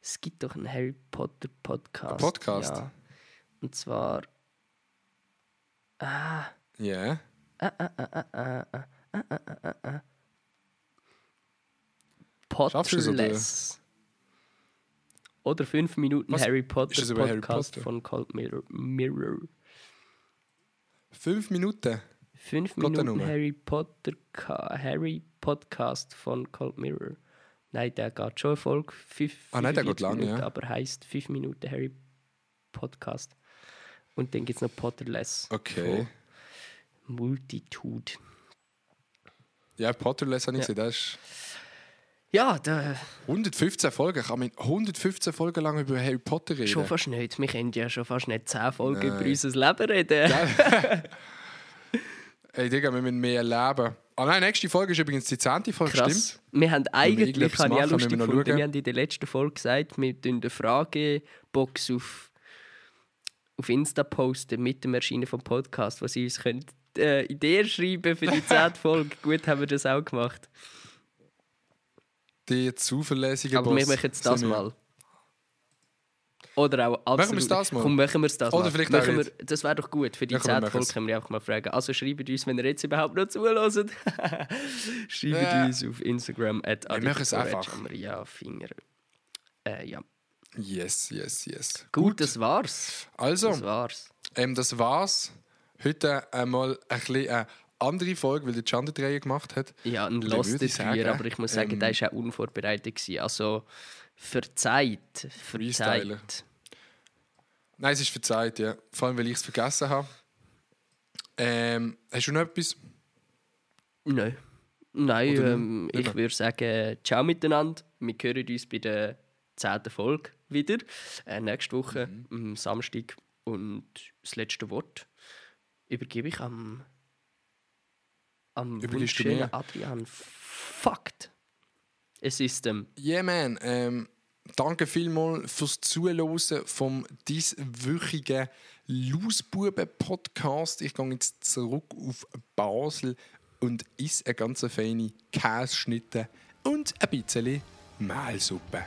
Speaker 5: Es gibt doch einen Harry Potter Podcast.
Speaker 6: Ein Podcast?
Speaker 5: Ja. Und zwar
Speaker 6: Ja. Es, oder?
Speaker 5: Potterless. Oder 5 Minuten
Speaker 6: Was?
Speaker 5: Harry Potter
Speaker 6: über Harry
Speaker 5: Podcast
Speaker 6: Potter?
Speaker 5: von Cold Mirror. Mirror.
Speaker 6: Fünf Minuten.
Speaker 5: 5
Speaker 6: Geht der
Speaker 5: Minuten? Harry Potter Harry Podcast von Cold Mirror. Nein, der geht schon Folge 5
Speaker 6: Ah, nein, der geht lang,
Speaker 5: Minuten,
Speaker 6: ja.
Speaker 5: aber heißt 5 Minuten Harry Podcast. Und dann gibt es noch Potterless.
Speaker 6: Okay.
Speaker 5: von Multitude.
Speaker 6: Ja, Potterless habe ich
Speaker 5: Ja.
Speaker 6: gesehen. Das ist
Speaker 5: Ja, da
Speaker 6: 115 Folgen. Ich kann mit 115 Folgen lang über Harry Potter reden.
Speaker 5: schon fast nicht. Wir können ja schon fast nicht 10 Folgen
Speaker 6: Nein.
Speaker 5: über unser Leben reden.
Speaker 6: Ey, Digga, wir müssen mehr leben. Ah nein, nächste Folge ist übrigens die 10. Folge,
Speaker 5: Krass.
Speaker 6: stimmt?
Speaker 5: Wir haben eigentlich,
Speaker 6: irgendetwas
Speaker 5: habe ich auch lustig
Speaker 6: wir
Speaker 5: gefunden, wir haben in der letzten Folge gesagt, wir tun eine Fragebox auf, auf Insta posten mit dem Erscheinen vom Podcast, wo sie uns können, äh, Ideen schreiben für die 10. Folge. Gut, haben wir das auch gemacht.
Speaker 6: Die zuverlässige
Speaker 5: Aber
Speaker 6: Boss.
Speaker 5: wir machen jetzt das
Speaker 6: wir.
Speaker 5: mal. Oder auch absolut.
Speaker 6: Machen wir es das mal?
Speaker 5: Komm, machen wir es das
Speaker 6: Oder
Speaker 5: mal.
Speaker 6: vielleicht
Speaker 5: machen
Speaker 6: auch
Speaker 5: wir,
Speaker 6: nicht.
Speaker 5: Das wäre doch gut. Für die
Speaker 6: Ja, komm, wir
Speaker 5: 10.
Speaker 6: machen
Speaker 5: Folge können wir einfach mal fragen. Also schreibt uns, wenn ihr jetzt überhaupt noch zuhört. schreibt
Speaker 6: Ja.
Speaker 5: uns auf Instagram at
Speaker 6: Wir machen es einfach.
Speaker 5: Maria Finger. Äh, ja.
Speaker 6: Yes, yes, yes.
Speaker 5: Gut, das war's.
Speaker 6: Also,
Speaker 5: Das war's.
Speaker 6: ähm, das war's. Heute einmal ein bisschen eine andere Folge, weil die Dreie gemacht hat.
Speaker 5: Ja, ein Lost dafür,
Speaker 6: sagen,
Speaker 5: aber ich muss sagen,
Speaker 6: ähm,
Speaker 5: der war auch unvorbereitet. Gewesen. Also, verzeiht. Verzeiht.
Speaker 6: Nein, es ist verzeiht, ja. Vor allem, weil ich es vergessen habe. Ähm, hast du noch etwas?
Speaker 5: Nein. Nein, ähm, ich würde sagen, ciao miteinander. Wir hören uns bei der 10. Folge wieder. Äh, nächste Woche,
Speaker 6: Mhm.
Speaker 5: am Samstag. Und das letzte Wort übergebe ich am, am wunderschönen? Adrian. Fakt. Es ist ähm,
Speaker 6: Yeah, man. Ähm, danke vielmals fürs Zuhören vom dieswöchigen Lausbuben-Podcast. Ich gehe jetzt zurück auf Basel und esse eine ganz feine Käseschnitte und ein bisschen Mehlsuppe.